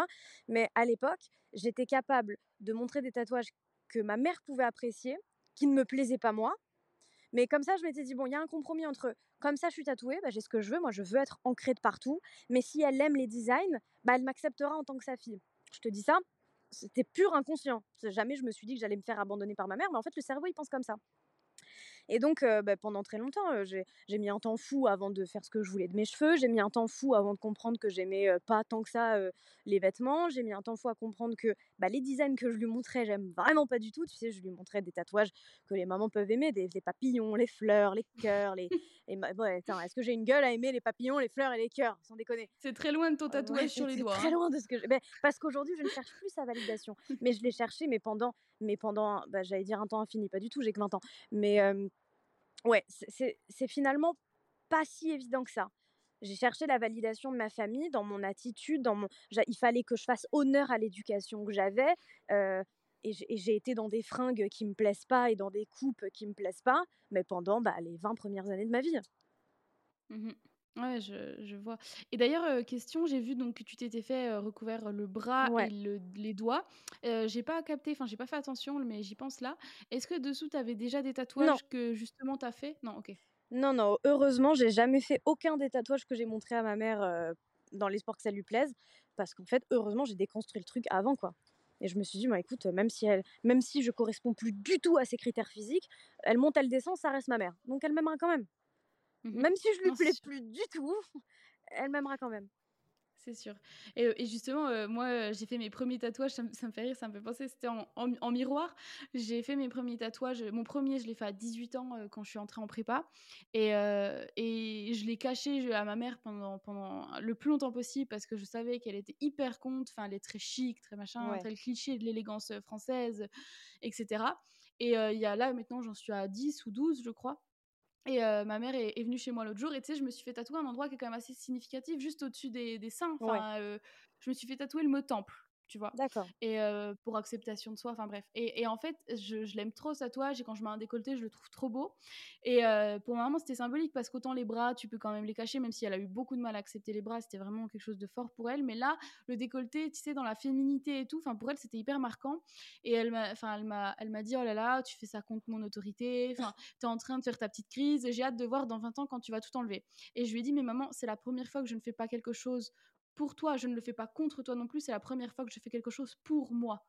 Mais à l'époque, j'étais capable de montrer des tatouages que ma mère pouvait apprécier, qui ne me plaisaient pas moi, mais comme ça, je m'étais dit, bon, il y a un compromis entre, comme ça, je suis tatouée, bah, j'ai ce que je veux, moi, je veux être ancrée de partout. Mais si elle aime les designs, bah, elle m'acceptera en tant que sa fille. Je te dis ça, c'était pur inconscient. Jamais je me suis dit que j'allais me faire abandonner par ma mère, mais en fait, le cerveau, il pense comme ça. Et donc, bah, pendant très longtemps, j'ai mis un temps fou avant de faire ce que je voulais de mes cheveux. J'ai mis un temps fou avant de comprendre que j'aimais pas tant que ça les vêtements. J'ai mis un temps fou à comprendre que bah, les designs que je lui montrais, j'aime vraiment pas du tout. Tu sais, je lui montrais des tatouages que les mamans peuvent aimer, des, papillons, les fleurs, les cœurs. Les... Et est-ce que j'ai une gueule à aimer les papillons, les fleurs et les cœurs? Sans déconner. C'est très loin de ton tatouage sur les doigts. C'est très hein. loin de ce que je... parce qu'aujourd'hui, je ne cherche plus sa validation. mais je l'ai cherché, mais pendant, mais pendant bah, j'allais dire un temps infini, pas du tout, j'ai que 20 ans. Mais ouais, c'est finalement pas si évident que ça. J'ai cherché la validation de ma famille dans mon attitude, dans mon... il fallait que je fasse honneur à l'éducation que j'avais. et j'ai été dans des fringues qui me plaisent pas et dans des coupes qui me plaisent pas, mais pendant bah, les 20 premières années de ma vie. Mmh Ouais, je, je vois. Et d'ailleurs, question, j'ai vu donc que tu t'étais fait recouvrir le bras et les doigts. j'ai pas capté, enfin, j'ai pas fait attention, mais j'y pense là. Est-ce que dessous, tu avais déjà des tatouages que justement tu as fait? Non, ok. Non, non, heureusement, j'ai jamais fait aucun des tatouages que j'ai montré à ma mère dans l'espoir que ça lui plaise. Parce qu'en fait, heureusement, j'ai déconstruit le truc avant, quoi. Et je me suis dit, moi, écoute, même si, elle, même si je corresponds plus du tout à ses critères physiques, elle monte, elle descend, ça reste ma mère. Donc elle m'aimera quand même. Mmh même si je lui plais plus du tout, elle m'aimera quand même. C'est sûr. Et, justement, moi, j'ai fait mes premiers tatouages, ça, me fait rire, ça me fait penser, c'était en, miroir. J'ai fait mes premiers tatouages. Mon premier, je l'ai fait à 18 ans quand je suis entrée en prépa. Et, et je l'ai caché à ma mère pendant, pendant le plus longtemps possible parce que je savais qu'elle était hyper compte. Enfin, elle est très chic, très machin, très cliché de l'élégance française, etc. Et il y a là, maintenant, j'en suis à 10 ou 12, je crois. Et ma mère est, venue chez moi l'autre jour et tu sais, je me suis fait tatouer un endroit qui est quand même assez significatif, juste au-dessus des, des seins. Enfin, je me suis fait tatouer le mot temple tu vois? D'accord. Et pour acceptation de soi, enfin bref. Et, en fait, je, je l'aime trop ce tatouage et quand je mets un décolleté, je le trouve trop beau. Et pour ma maman, c'était symbolique parce qu'autant les bras, tu peux quand même les cacher, même si elle a eu beaucoup de mal à accepter les bras, c'était vraiment quelque chose de fort pour elle. Mais là, le décolleté, tu sais, dans la féminité et tout, enfin pour elle, c'était hyper marquant. Et elle m'a, enfin elle m'a, elle m'a dit, oh là là, tu fais ça contre mon autorité. Enfin, t'es en train de faire ta petite crise. J'ai hâte de voir dans 20 ans quand tu vas tout enlever. Et je lui ai dit, mais maman, c'est la première fois que je ne fais pas quelque chose pour toi, je ne le fais pas contre toi non plus, c'est la première fois que je fais quelque chose pour moi.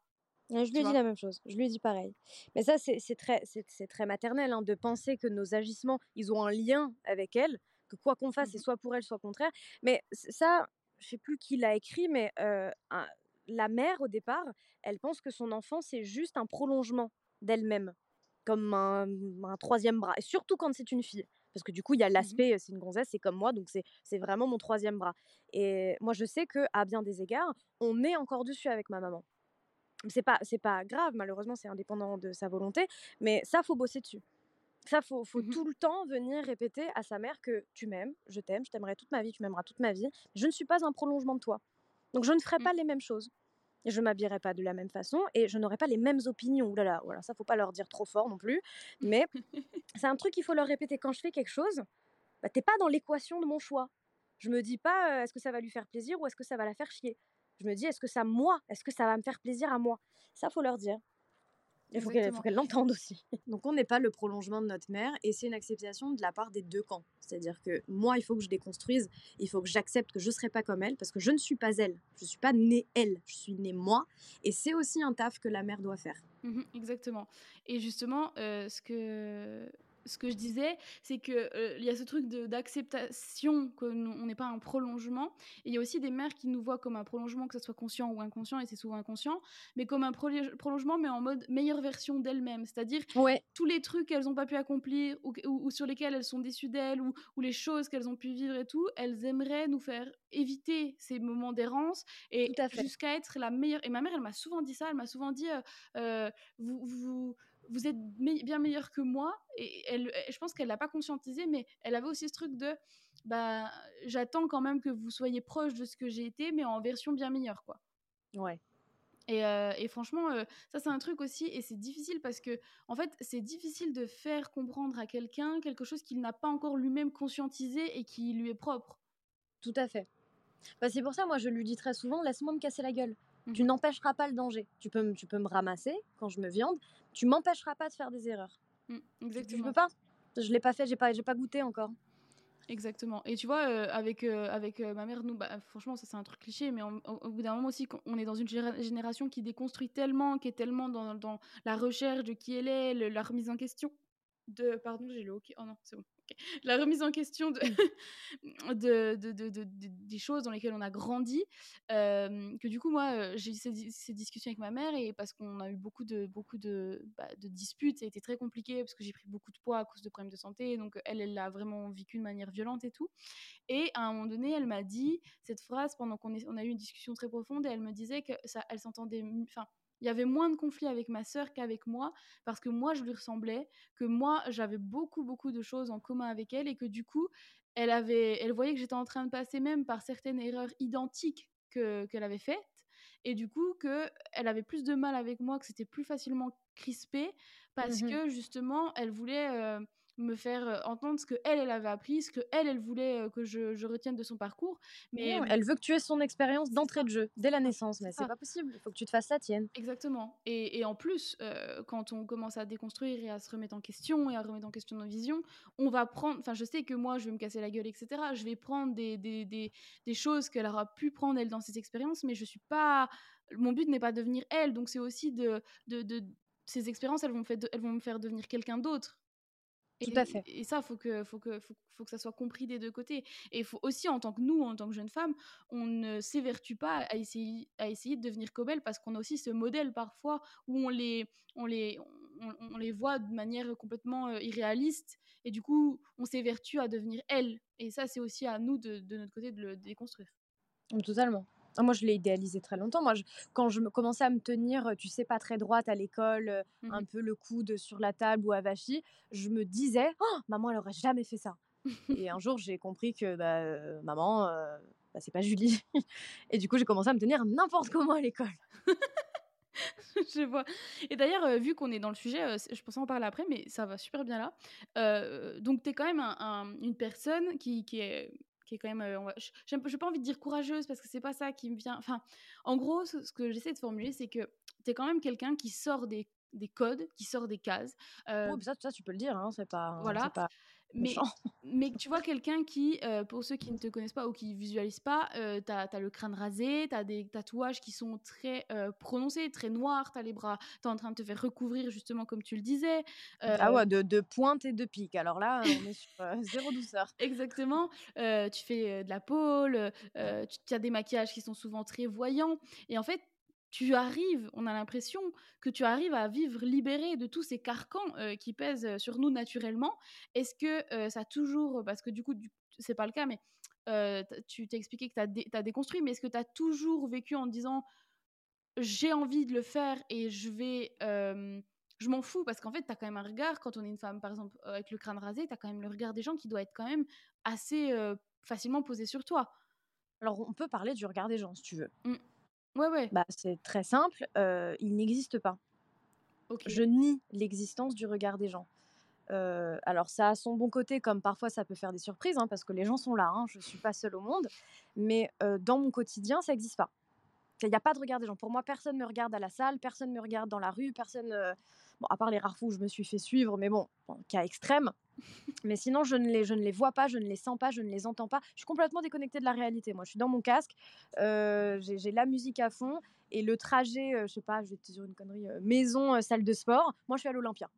je lui ai dit la même chose, je lui ai dit pareil. Mais ça, c'est très, très maternel hein, de penser que nos agissements, ils ont un lien avec elle, que quoi qu'on fasse, c'est mmh soit pour elle, soit contraire. Mais ça, je sais plus qui l'a écrit, mais la mère, au départ, elle pense que son enfant, c'est juste un prolongement d'elle-même, comme un, un, troisième bras, et surtout quand c'est une fille parce que du coup, il y a mmh l'aspect, c'est une gonzesse, c'est comme moi, donc c'est vraiment mon troisième bras. Et moi, je sais que à bien des égards, on est encore dessus avec ma maman. C'est pas, c'est pas grave, malheureusement, c'est indépendant de sa volonté, mais ça, faut bosser dessus. Ça, faut, faut mmh tout le temps venir répéter à sa mère que tu m'aimes, je t'aime, je t'aimerai toute ma vie, tu m'aimeras toute ma vie. Je ne suis pas un prolongement de toi. Donc, je ne ferai mmh. pas les mêmes choses je m'habillerai pas de la même façon et je n'aurai pas les mêmes opinions. Ouh là là, voilà, ça faut pas leur dire trop fort non plus. Mais c'est un truc qu'il faut leur répéter. Quand je fais quelque chose, bah, t'es pas dans l'équation de mon choix. Je me dis pas est-ce que ça va lui faire plaisir ou est-ce que ça va la faire chier. Je me dis est-ce que ça moi, est-ce que ça va me faire plaisir à moi? Ça faut leur dire. Il faut qu'elle l'entende aussi. Donc on n'est pas le prolongement de notre mère et c'est une acceptation de la part des deux camps. C'est-à-dire que moi, il faut que je déconstruise, il faut que j'accepte que je ne serai pas comme elle parce que je ne suis pas elle. Je ne suis pas née elle, je suis née moi. Et c'est aussi un taf que la mère doit faire. Mmh exactement. Et justement, euh, ce que ce que je disais, c'est que il y a ce truc d'acceptation qu'on n'est pas un prolongement. Et il y a aussi des mères qui nous voient comme un prolongement, que ce soit conscient ou inconscient, et c'est souvent inconscient, mais comme un prolongement, mais en mode meilleure version d'elles-mêmes. C'est-à-dire tous les trucs qu'elles n'ont pas pu accomplir ou, sur lesquels elles sont déçues d'elles ou, les choses qu'elles ont pu vivre et tout, elles aimeraient nous faire éviter ces moments d'errance et jusqu'à être la meilleure. Et ma mère, elle m'a souvent dit ça. Elle m'a souvent dit, vous, vous vous êtes bien meilleur que moi. Et elle, je pense qu'elle l'a pas conscientisé, mais elle avait aussi ce truc de, bah, j'attends quand même que vous soyez proche de ce que j'ai été, mais en version bien meilleure, quoi. Ouais. Et, euh, et franchement, euh, ça c'est un truc aussi, et c'est difficile parce que, en fait, c'est difficile de faire comprendre à quelqu'un quelque chose qu'il n'a pas encore lui-même conscientisé et qui lui est propre. Tout à fait. Bah, c'est pour ça, moi, je lui dis très souvent, laisse-moi me casser la gueule. Tu mmh n'empêcheras pas le danger. Tu peux, tu peux me ramasser quand je me viande. Tu m'empêcheras pas de faire des erreurs. Mmh, exactement. Je peux pas. Je l'ai pas fait. J'ai pas, j'ai pas goûté encore. Exactement. Et tu vois, euh, avec, euh, avec euh, ma mère, nous, bah, franchement, ça c'est un truc cliché, mais au bout d'un moment aussi, on est dans une génération qui déconstruit tellement, qui est tellement dans, dans la recherche de qui elle est, la remise en question de. Pardon, j'ai le hockey. Oh non, c'est bon la remise en question de, de, de, de, des choses dans lesquelles on a grandi. que du coup, moi, j'ai eu ces, discussions avec ma mère et parce qu'on a eu beaucoup de, beaucoup de, bah, de disputes, ça a été très compliqué parce que j'ai pris beaucoup de poids à cause de problèmes de santé. Donc, elle, elle l'a vraiment vécu de manière violente et tout. Et à un moment donné, elle m'a dit cette phrase pendant qu'on on a eu une discussion très profonde et elle me disait que ça, elle s'entendait, enfin, il y avait moins de conflits avec ma sœur qu'avec moi parce que moi je lui ressemblais, que moi j'avais beaucoup beaucoup de choses en commun avec elle et que du coup elle avait, elle voyait que j'étais en train de passer même par certaines erreurs identiques que qu'elle avait faites et du coup que elle avait plus de mal avec moi, que c'était plus facilement crispé parce mmh que justement elle voulait euh, me faire entendre ce que elle, elle avait appris, ce que elle, elle voulait que je, retienne de son parcours. Mais elle veut que tu aies son expérience d'entrée de jeu dès la naissance, mais c'est pas possible. Il faut que tu te fasses la tienne. Exactement. Et, en plus, quand on commence à déconstruire et à se remettre en question et à remettre en question nos visions, on va prendre. Enfin, je sais que moi, je vais me casser la gueule, etc. Je vais prendre des, des, des, des choses qu'elle aura pu prendre elle dans ses expériences, mais je suis pas. Mon but n'est pas de devenir elle, donc c'est aussi de, de, de ces expériences, elles vont, elles vont me faire devenir quelqu'un d'autre. Tout à fait. Et ça, faut que, faut que, faut, faut que ça soit compris des deux côtés. Et il faut aussi, en tant que nous, en tant que jeunes femmes, on ne s'évertue pas à essayer, à essayer de devenir comme parce qu'on a aussi ce modèle parfois où on les, on les, on, les voit de manière complètement euh, irréaliste. Et du coup, on s'évertue à devenir elles. Et ça, c'est aussi à nous, de, de notre côté, de le déconstruire. Totalement. Ah, moi, je l'ai idéalisé très longtemps. Moi, quand je me commençais à me tenir, tu sais, pas très droite à l'école, mmh un peu le coude sur la table ou à Vachy, je me disais, «Oh, maman, elle aurait jamais fait ça. et un jour, j'ai compris que bah, maman, bah, c'est pas Julie. et du coup, j'ai commencé à me tenir n'importe comment à l'école. je vois. Et d'ailleurs, vu qu'on est dans le sujet, je pensais en parler après, mais ça va super bien là. donc, tu es quand même une personne qui, qui, est qui est quand même. Euh, je n'ai pas envie de dire courageuse parce que c'est pas ça qui me vient. Enfin, en gros, ce, que j'essaie de formuler, c'est que tu es quand même quelqu'un qui sort des, des, codes, qui sort des cases. Euh, ça, ça, tu peux le dire, hein, c'est pas. Voilà. Pas... Mais, mais tu vois quelqu'un qui, euh, pour ceux qui ne te connaissent pas ou qui visualisent pas, euh, tu as, le crâne rasé, tu as des tatouages qui sont très euh, prononcés, très noirs, tu as les bras, tu es en train de te faire recouvrir justement comme tu le disais. ah ouais, de, de pointe et de pique. Alors là, on est sur zéro douceur. Exactement. tu fais de la pôle, tu as des maquillages qui sont souvent très voyants. Et en fait, tu arrives, on a l'impression que tu arrives à vivre libéré de tous ces carcans euh, qui pèsent sur nous naturellement. Est-ce que euh, ça a toujours, parce que du coup, c'est pas le cas, mais euh, tu t'es expliqué que tu as, déconstruit, mais est-ce que tu as toujours vécu en disant j'ai envie de le faire et je vais. je m'en fous? Parce qu'en fait, tu as quand même un regard, quand on est une femme, par exemple, avec le crâne rasé, tu as quand même le regard des gens qui doit être quand même assez facilement posé sur toi. Alors, on peut parler du regard des gens, si tu veux. Mmh. Ouais, ouais. Bah, c'est très simple, il n'existe pas. Je nie l'existence du regard des gens. alors ça a son bon côté, comme parfois ça peut faire des surprises, hein, parce que les gens sont là, hein, je ne suis pas seule au monde, mais dans mon quotidien, ça n'existe pas. Il n'y a pas de regard des gens. Pour moi, personne ne me regarde à la salle, personne ne me regarde dans la rue, personne... Bon, à part les rares fois où je me suis fait suivre, mais bon, cas extrême. Mais sinon, je ne, les, je ne les vois pas, je ne les sens pas, je ne les entends pas. Je suis complètement déconnectée de la réalité. Moi, je suis dans mon casque, euh, j'ai la musique à fond et le trajet, euh, je sais pas, je vais te dire une connerie, euh, maison, salle de sport. Moi, je suis à l'Olympia.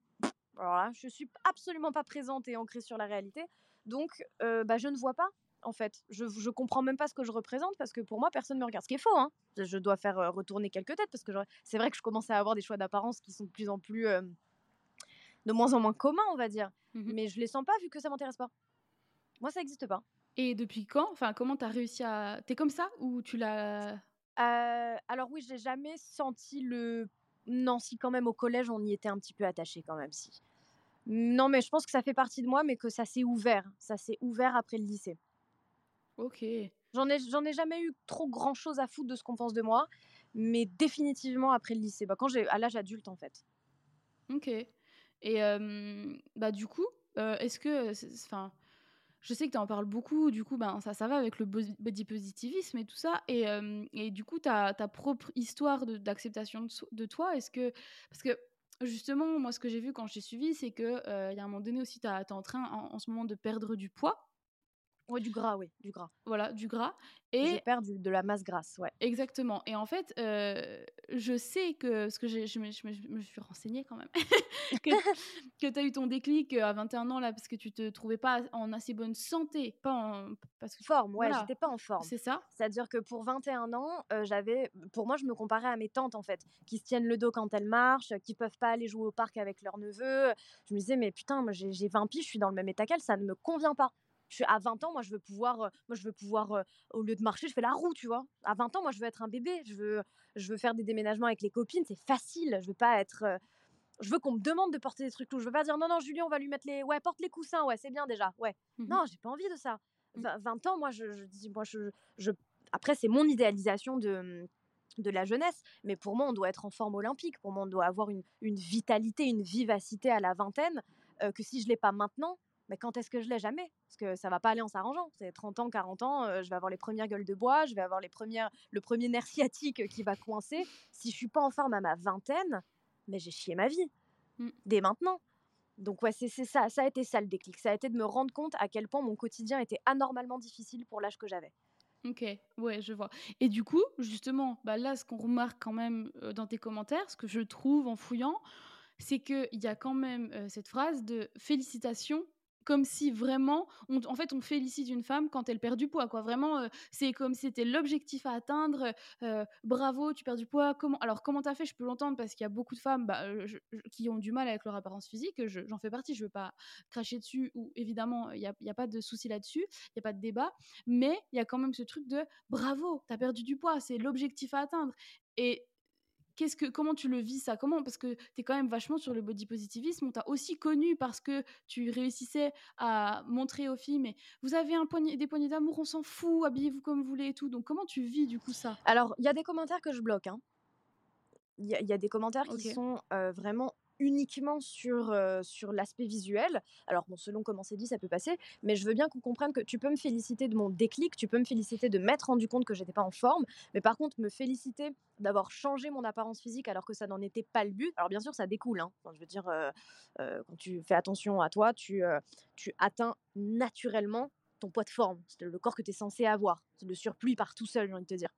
Alors là, je suis absolument pas présente et ancrée sur la réalité. Donc, bah, je ne vois pas en fait. Je, je comprends même pas ce que je représente parce que pour moi, personne ne me regarde. Ce qui est faux, hein. Je dois faire retourner quelques têtes parce que c'est vrai que je commençais à avoir des choix d'apparence qui sont de plus en plus. de moins en moins communs, on va dire. Mmh Mais je les sens pas vu que ça m'intéresse pas. Moi, ça n'existe pas. Et depuis quand Enfin, comment tu as réussi à. T'es comme ça ou tu l'as. alors, oui, j'ai jamais senti le. Non, si, quand même, au collège, on y était un petit peu attaché, quand même, si. Non, mais je pense que ça fait partie de moi, mais que ça s'est ouvert. Ça s'est ouvert après le lycée. Ok. J'en ai, j'en ai jamais eu trop grand chose à foutre de ce qu'on pense de moi, mais définitivement après le lycée. Bah, quand j'ai, à l'âge adulte, en fait. Ok. Et bah, du coup, est-ce que. Enfin. Je sais que tu en parles beaucoup, du coup, ben, ça, ça va avec le body positivisme et tout ça. Et, et du coup, ta, ta propre histoire d'acceptation de, toi, est-ce que. Parce que justement, moi, ce que j'ai vu quand j'ai suivi, c'est qu'il il y a un moment donné aussi, tu es en train en, ce moment de perdre du poids. Ouais, du gras, oui, du gras. Voilà, du gras. Et j'ai perdu de la masse grasse, ouais. Exactement. Et en fait, euh, je sais que, ce que je, me, je, me, suis renseignée quand même, que, que tu as eu ton déclic à 21 ans, là, parce que tu te trouvais pas en assez bonne santé, pas en... Parce que, forme, ouais, j'étais pas en forme. C'est ça C'est-à-dire que pour 21 ans, euh, j'avais... Pour moi, je me comparais à mes tantes, en fait, qui se tiennent le dos quand elles marchent, qui peuvent pas aller jouer au parc avec leurs neveux. Je me disais, mais putain, moi, j'ai 20 piges, je suis dans le même état qu'elles, ça ne me convient pas je à 20 ans, moi je veux pouvoir, moi je veux pouvoir au lieu de marcher, je fais la roue, tu vois. À 20 ans, moi je veux être un bébé, je veux, je veux faire des déménagements avec les copines, c'est facile. Je veux pas être, je veux qu'on me demande de porter des trucs lourds. Je veux pas dire non non Julie, on va lui mettre les, ouais porte les coussins, ouais c'est bien déjà, ouais. Mmh non, j'ai pas envie de ça. 20 mmh. ans, moi je, dis, moi je, je... après c'est mon idéalisation de mmh, de la jeunesse, mais pour moi, on doit être en forme olympique. Pour moi, on doit avoir une, une vitalité, une vivacité à la vingtaine que si je l'ai pas maintenant, mais quand est-ce que je l'ai? Jamais Parce que ça va pas aller en s'arrangeant. C'est 30 ans, 40 ans, euh, je vais avoir les premières gueules de bois, je vais avoir les premières, le premier nerf sciatique qui va coincer. Si je suis pas en forme à ma vingtaine, mais j'ai chié ma vie mmh. dès maintenant. Donc ouais, c'est ça, ça a été ça le déclic. Ça a été de me rendre compte à quel point mon quotidien était anormalement difficile pour l'âge que j'avais. Ok, ouais, je vois. Et du coup, justement, bah là, ce qu'on remarque quand même euh, dans tes commentaires, ce que je trouve en fouillant, c'est qu'il y a quand même cette phrase de félicitations comme si vraiment, en fait, on félicite une femme quand elle perd du poids, quoi. Vraiment, c'est comme si c'était l'objectif à atteindre. bravo, tu perds du poids. Comment Alors, comment t'as fait? Je peux l'entendre parce qu'il y a beaucoup de femmes bah, qui ont du mal avec leur apparence physique. J'en fais partie. Je veux pas cracher dessus. Ou évidemment, il n'y a, y a, pas de souci là-dessus. Il y a pas de débat. Mais il y a quand même ce truc de bravo, tu as perdu du poids. C'est l'objectif à atteindre. Et qu'est-ce que, comment tu le vis ça? Comment Parce que tu es quand même vachement sur le body positivisme. On t'a aussi connu parce que tu réussissais à montrer aux filles, mais vous avez un poignet, des poignées d'amour, on s'en fout, habillez-vous comme vous voulez et tout. Donc comment tu vis du coup ça? Alors, il y a des commentaires que je bloque. Hein. Il y, a des commentaires qui sont vraiment uniquement sur, sur l'aspect visuel. Alors, bon, selon comment c'est dit, ça peut passer, mais je veux bien qu'on comprenne que tu peux me féliciter de mon déclic, tu peux me féliciter de m'être rendu compte que j'étais pas en forme, mais par contre, me féliciter d'avoir changé mon apparence physique alors que ça n'en était pas le but. Alors, bien sûr, ça découle. Hein. je veux dire, quand tu fais attention à toi, tu, tu atteins naturellement ton poids de forme, c'est le corps que tu es censé avoir. Le surplus part tout seul, j'ai envie de te dire.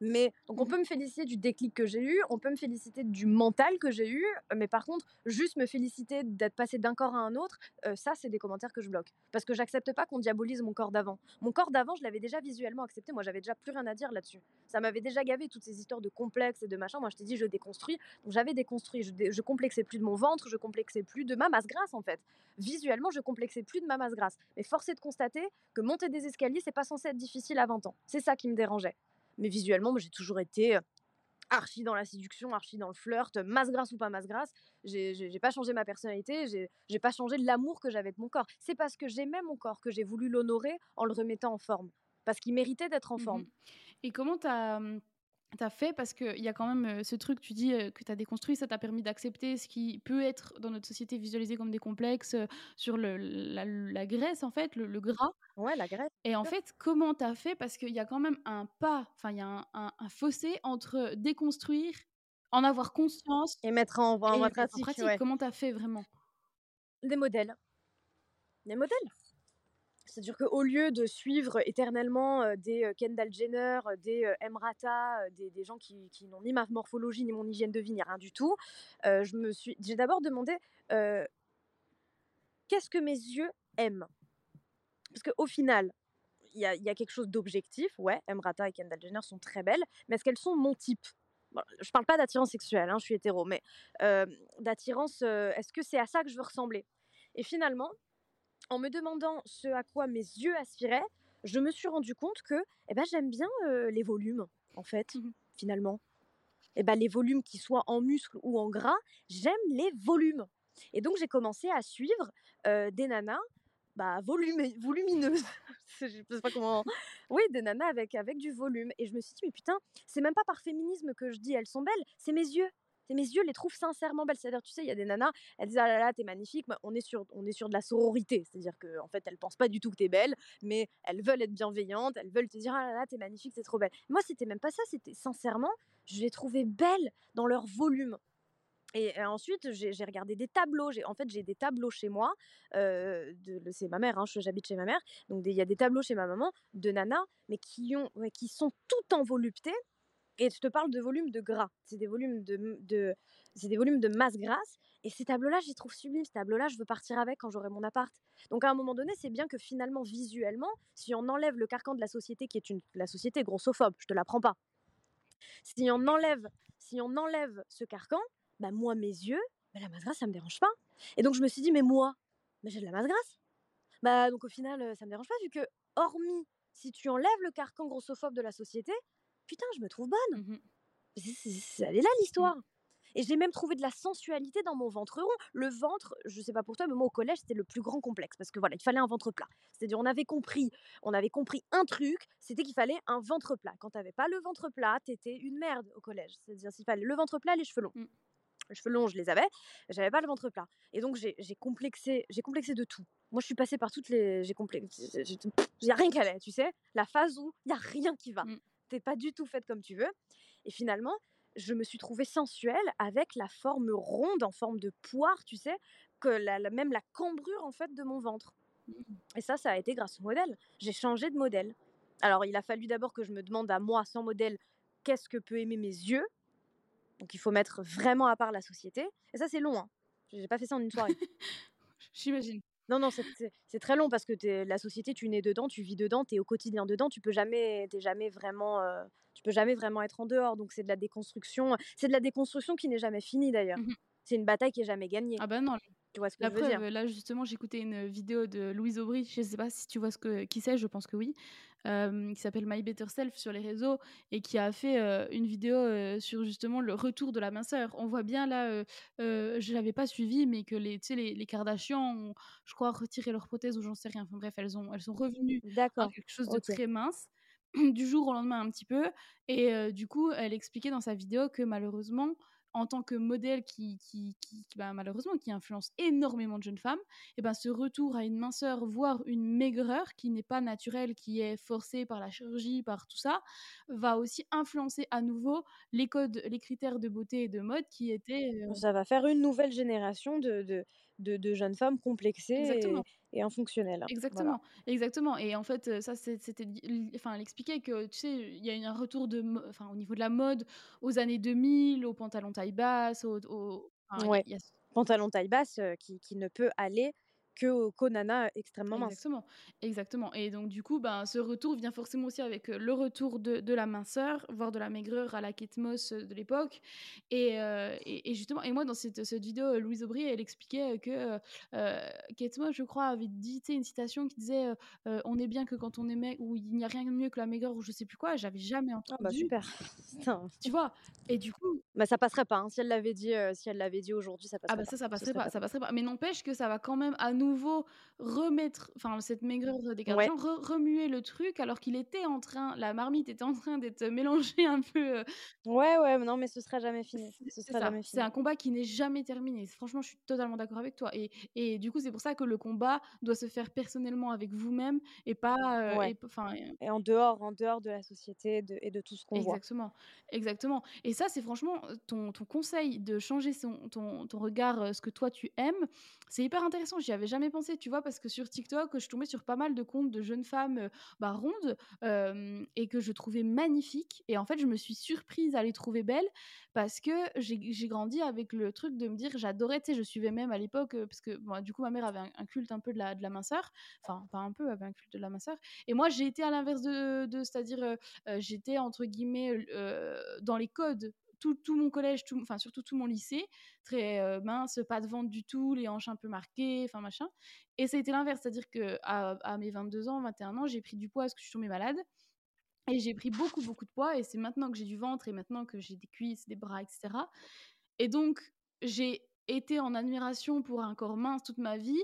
Mais donc on mmh peut me féliciter du déclic que j'ai eu, on peut me féliciter du mental que j'ai eu, mais par contre, juste me féliciter d'être passé d'un corps à un autre, ça, c'est des commentaires que je bloque. Parce que j'accepte pas qu'on diabolise mon corps d'avant. Mon corps d'avant, je l'avais déjà visuellement accepté, moi j'avais déjà plus rien à dire là-dessus. Ça m'avait déjà gavé toutes ces histoires de complexes et de machin. Moi je t'ai dit, je déconstruis. Donc j'avais déconstruit, je, je complexais plus de mon ventre, je complexais plus de ma masse grasse en fait. Visuellement, je complexais plus de ma masse grasse. Mais force est de constater que monter des escaliers, c'est pas censé être difficile à 20 ans. C'est ça qui me dérangeait. Mais visuellement, moi, j'ai toujours été archi dans la séduction, archi dans le flirt, masse grasse ou pas masse grasse. J'ai pas changé ma personnalité, j'ai pas changé l'amour que j'avais de mon corps. C'est parce que j'aimais mon corps que j'ai voulu l'honorer en le remettant en forme. Parce qu'il méritait d'être en mmh forme. Et comment t'as mmh, as fait parce qu'il y a quand même ce truc, tu dis que tu as déconstruit, ça t'a permis d'accepter ce qui peut être dans notre société visualisé comme des complexes sur le, la, graisse, en fait, le gras. Ouais, la graisse. Et en fait, comment tu as fait? Parce qu'il y a quand même un pas, enfin, il y a un, un, fossé entre déconstruire, en avoir conscience et mettre en, en, pratique. Comment tu as fait vraiment? Des modèles. Des modèles. C'est-à-dire qu'au lieu de suivre éternellement des Kendall Jenner, des Emrata, des, gens qui, n'ont ni ma morphologie, ni mon hygiène de vie, ni rien du tout, j'ai d'abord demandé qu'est-ce que mes yeux aiment? Parce qu'au final, il y a, quelque chose d'objectif. Ouais, Emrata et Kendall Jenner sont très belles, mais est-ce qu'elles sont mon type? Bon, Je parle pas d'attirance sexuelle, hein, je suis hétéro, mais d'attirance, est-ce que c'est à ça que je veux ressembler? Et finalement, en me demandant ce à quoi mes yeux aspiraient, je me suis rendu compte que eh ben, j'aime bien euh, les volumes, en fait, mmh finalement. Eh ben, les volumes qui soient en muscles ou en gras, j'aime les volumes. Et donc j'ai commencé à suivre des nanas bah, volumineuse. je sais pas comment. Oui, des nanas avec, avec du volume. Et je me suis dit, mais putain, c'est même pas par féminisme que je dis elles sont belles, c'est mes yeux. C'est mes yeux les trouvent sincèrement belles. C'est-à-dire, tu sais, il y a des nanas, elles disent, ah là là, t'es magnifique. Mais on, est sur, on est sur de la sororité. C'est-à-dire qu'en en fait, elles pensent pas du tout que t'es belle, mais elles veulent être bienveillantes, elles veulent te dire, ah là là, t'es magnifique, c'est trop belle. Moi, c'était même pas ça, c'était sincèrement, je les trouvais belles dans leur volume. Et ensuite, j'ai regardé des tableaux. En fait, j'ai des tableaux chez moi. Euh, c'est ma mère, hein, j'habite chez ma mère. Donc, il y a des tableaux chez ma maman de nana, mais qui, ont, qui sont tout en volupté. Et je te parle de volume de gras. C'est des volumes de, c'est des volumes de masse grasse. Et ces tableaux-là, j'y trouve sublimes. Ces tableaux-là, je veux partir avec quand j'aurai mon appart. Donc, à un moment donné, c'est bien que finalement, visuellement, si on enlève le carcan de la société, qui est une, la société grossophobe, je te l'apprends pas. Si on enlève, si on enlève ce carcan, bah moi, mes yeux, bah, la masse grasse, ça me dérange pas. Et donc, je me suis dit, mais moi, j'ai de la masse grasse. Bah, donc au final, ça me dérange pas, vu que, hormis si tu enlèves le carcan grossophobe de la société, putain, je me trouve bonne. Mmh c'est, elle est là l'histoire. Et j'ai même trouvé de la sensualité dans mon ventre rond. Le ventre, je sais pas pour toi, mais moi au collège, c'était le plus grand complexe parce que voilà, il fallait un ventre plat. C'est-à-dire, on avait compris, on avait compris un truc, c'était qu'il fallait un ventre plat. Quand t'avais pas le ventre plat, t'étais une merde au collège. C'est-à-dire, s'il fallait le ventre plat, les cheveux longs. Mmh cheveux longs, je les avais, j'avais pas le ventre plat. Et donc j'ai complexé, j'ai complexé de tout. Moi, je suis passée par toutes les, j'ai complexé, il y a rien qui allait, tu sais, la phase où il y a rien qui va. Mmh. T'es pas du tout faite comme tu veux. Et finalement, je me suis trouvée sensuelle avec la forme ronde en forme de poire, tu sais, que la, même la cambrure en fait de mon ventre. Mmh. Et ça, ça a été grâce au modèle. J'ai changé de modèle. Alors, il a fallu d'abord que je me demande à moi, sans modèle, qu'est-ce que peut aimer mes yeux Donc il faut mettre vraiment à part la société. Et ça, c'est long. Hein. J'ai pas fait ça en une soirée. J'imagine. Non, non, c'est très long parce que es, la société, tu nais dedans, tu vis dedans, tu es au quotidien dedans, tu peux jamais, jamais vraiment, euh, tu peux jamais vraiment être en dehors. Donc c'est de la déconstruction, c'est de la déconstruction qui n'est jamais finie d'ailleurs. Mmh c'est une bataille qui est jamais gagnée. Ah ben non, tu vois ce que la je veux preuve, Là, justement, j'écoutais une vidéo de Louise Aubry. Je sais pas si tu vois ce que, qui c'est, je pense que oui. qui s'appelle My Better Self sur les réseaux et qui a fait une vidéo sur justement le retour de la minceur. On voit bien là, je l'avais pas suivi, mais que les, les, les Kardashians ont, je crois, retiré leur prothèse ou j'en sais rien. Enfin bref, elles, ont, elles sont revenues à quelque chose de très mince du jour au lendemain un petit peu. Et du coup, elle expliquait dans sa vidéo que malheureusement, en tant que modèle qui, bah, malheureusement qui influence énormément de jeunes femmes, et ben ce retour à une minceur, voire une maigreur qui n'est pas naturelle, qui est forcée par la chirurgie, par tout ça, va aussi influencer à nouveau les codes, les critères de beauté et de mode qui étaient. Euh Ça va faire une nouvelle génération de, de, jeunes femmes complexées. Exactement et infonctionnel. Exactement, exactement. Et en fait, ça, c'était, enfin, elle expliquait que tu sais, il y a eu un retour de, enfin, au niveau de la mode aux années 2000, au pantalon taille basse, au, au ouais. pantalon taille basse qui, qui, ne peut aller que Konana extrêmement mince. Exactement, exactement. Et donc du coup, ben, ce retour vient forcément aussi avec le retour de, de la minceur, voire de la maigreur à la Kate Moss de l'époque. Et, et, justement, et moi dans cette, cette vidéo, Louise Aubry, elle expliquait que euh, Kate Moss, je crois, avait dit une citation qui disait "On est bien que quand on est mec, ou il n'y a rien de mieux que la maigreur", ou je sais plus quoi. J'avais jamais entendu. Ah bah super. tu vois. Et du coup, bah ça passerait pas. Hein. Si elle l'avait dit, si elle l'avait dit aujourd'hui, ça passerait. Ah bah ça, ça passerait pas, ça passerait pas. Mais n'empêche que ça va quand même à nous nouveau remettre, enfin cette maigreur des gardiens, remuer le truc alors qu'il était en train, la marmite était en train d'être mélangée un peu. Ouais, ouais, non, mais ce sera jamais fini. C'est un combat qui n'est jamais terminé. Franchement, je suis totalement d'accord avec toi. Et, et du coup, c'est pour ça que le combat doit se faire personnellement avec vous-même et pas. et, et, en dehors, en dehors de la société et de tout ce qu'on voit. Exactement, exactement. Et ça, c'est franchement ton, ton conseil de changer son, ton, ton regard, ce que toi tu aimes. C'est hyper intéressant. J'y avais jamais jamais pensé, tu vois, parce que sur TikTok, je tombais sur pas mal de comptes de jeunes femmes euh, bah, rondes et que je trouvais magnifiques. Et en fait, je me suis surprise à les trouver belles parce que j'ai grandi avec le truc de me dire, j'adorais, tu sais, je suivais même à l'époque, parce que du coup, ma mère avait un, culte un peu de la, de la minceur, enfin, pas un peu, avait un culte de la minceur. Et moi, j'ai été à l'inverse de, de c'est-à-dire, j'étais entre guillemets dans les codes tout, tout, mon collège, tout, enfin surtout tout mon lycée, très euh, mince, pas de ventre du tout, les hanches un peu marquées, enfin machin. Et ça a été l'inverse, c'est-à-dire que à, mes 22 ans, 21 ans, j'ai pris du poids parce que je suis tombée malade. Et j'ai pris beaucoup, beaucoup de poids. Et c'est maintenant que j'ai du ventre et maintenant que j'ai des cuisses, des bras, etc. Et donc, j'ai été en admiration pour un corps mince toute ma vie.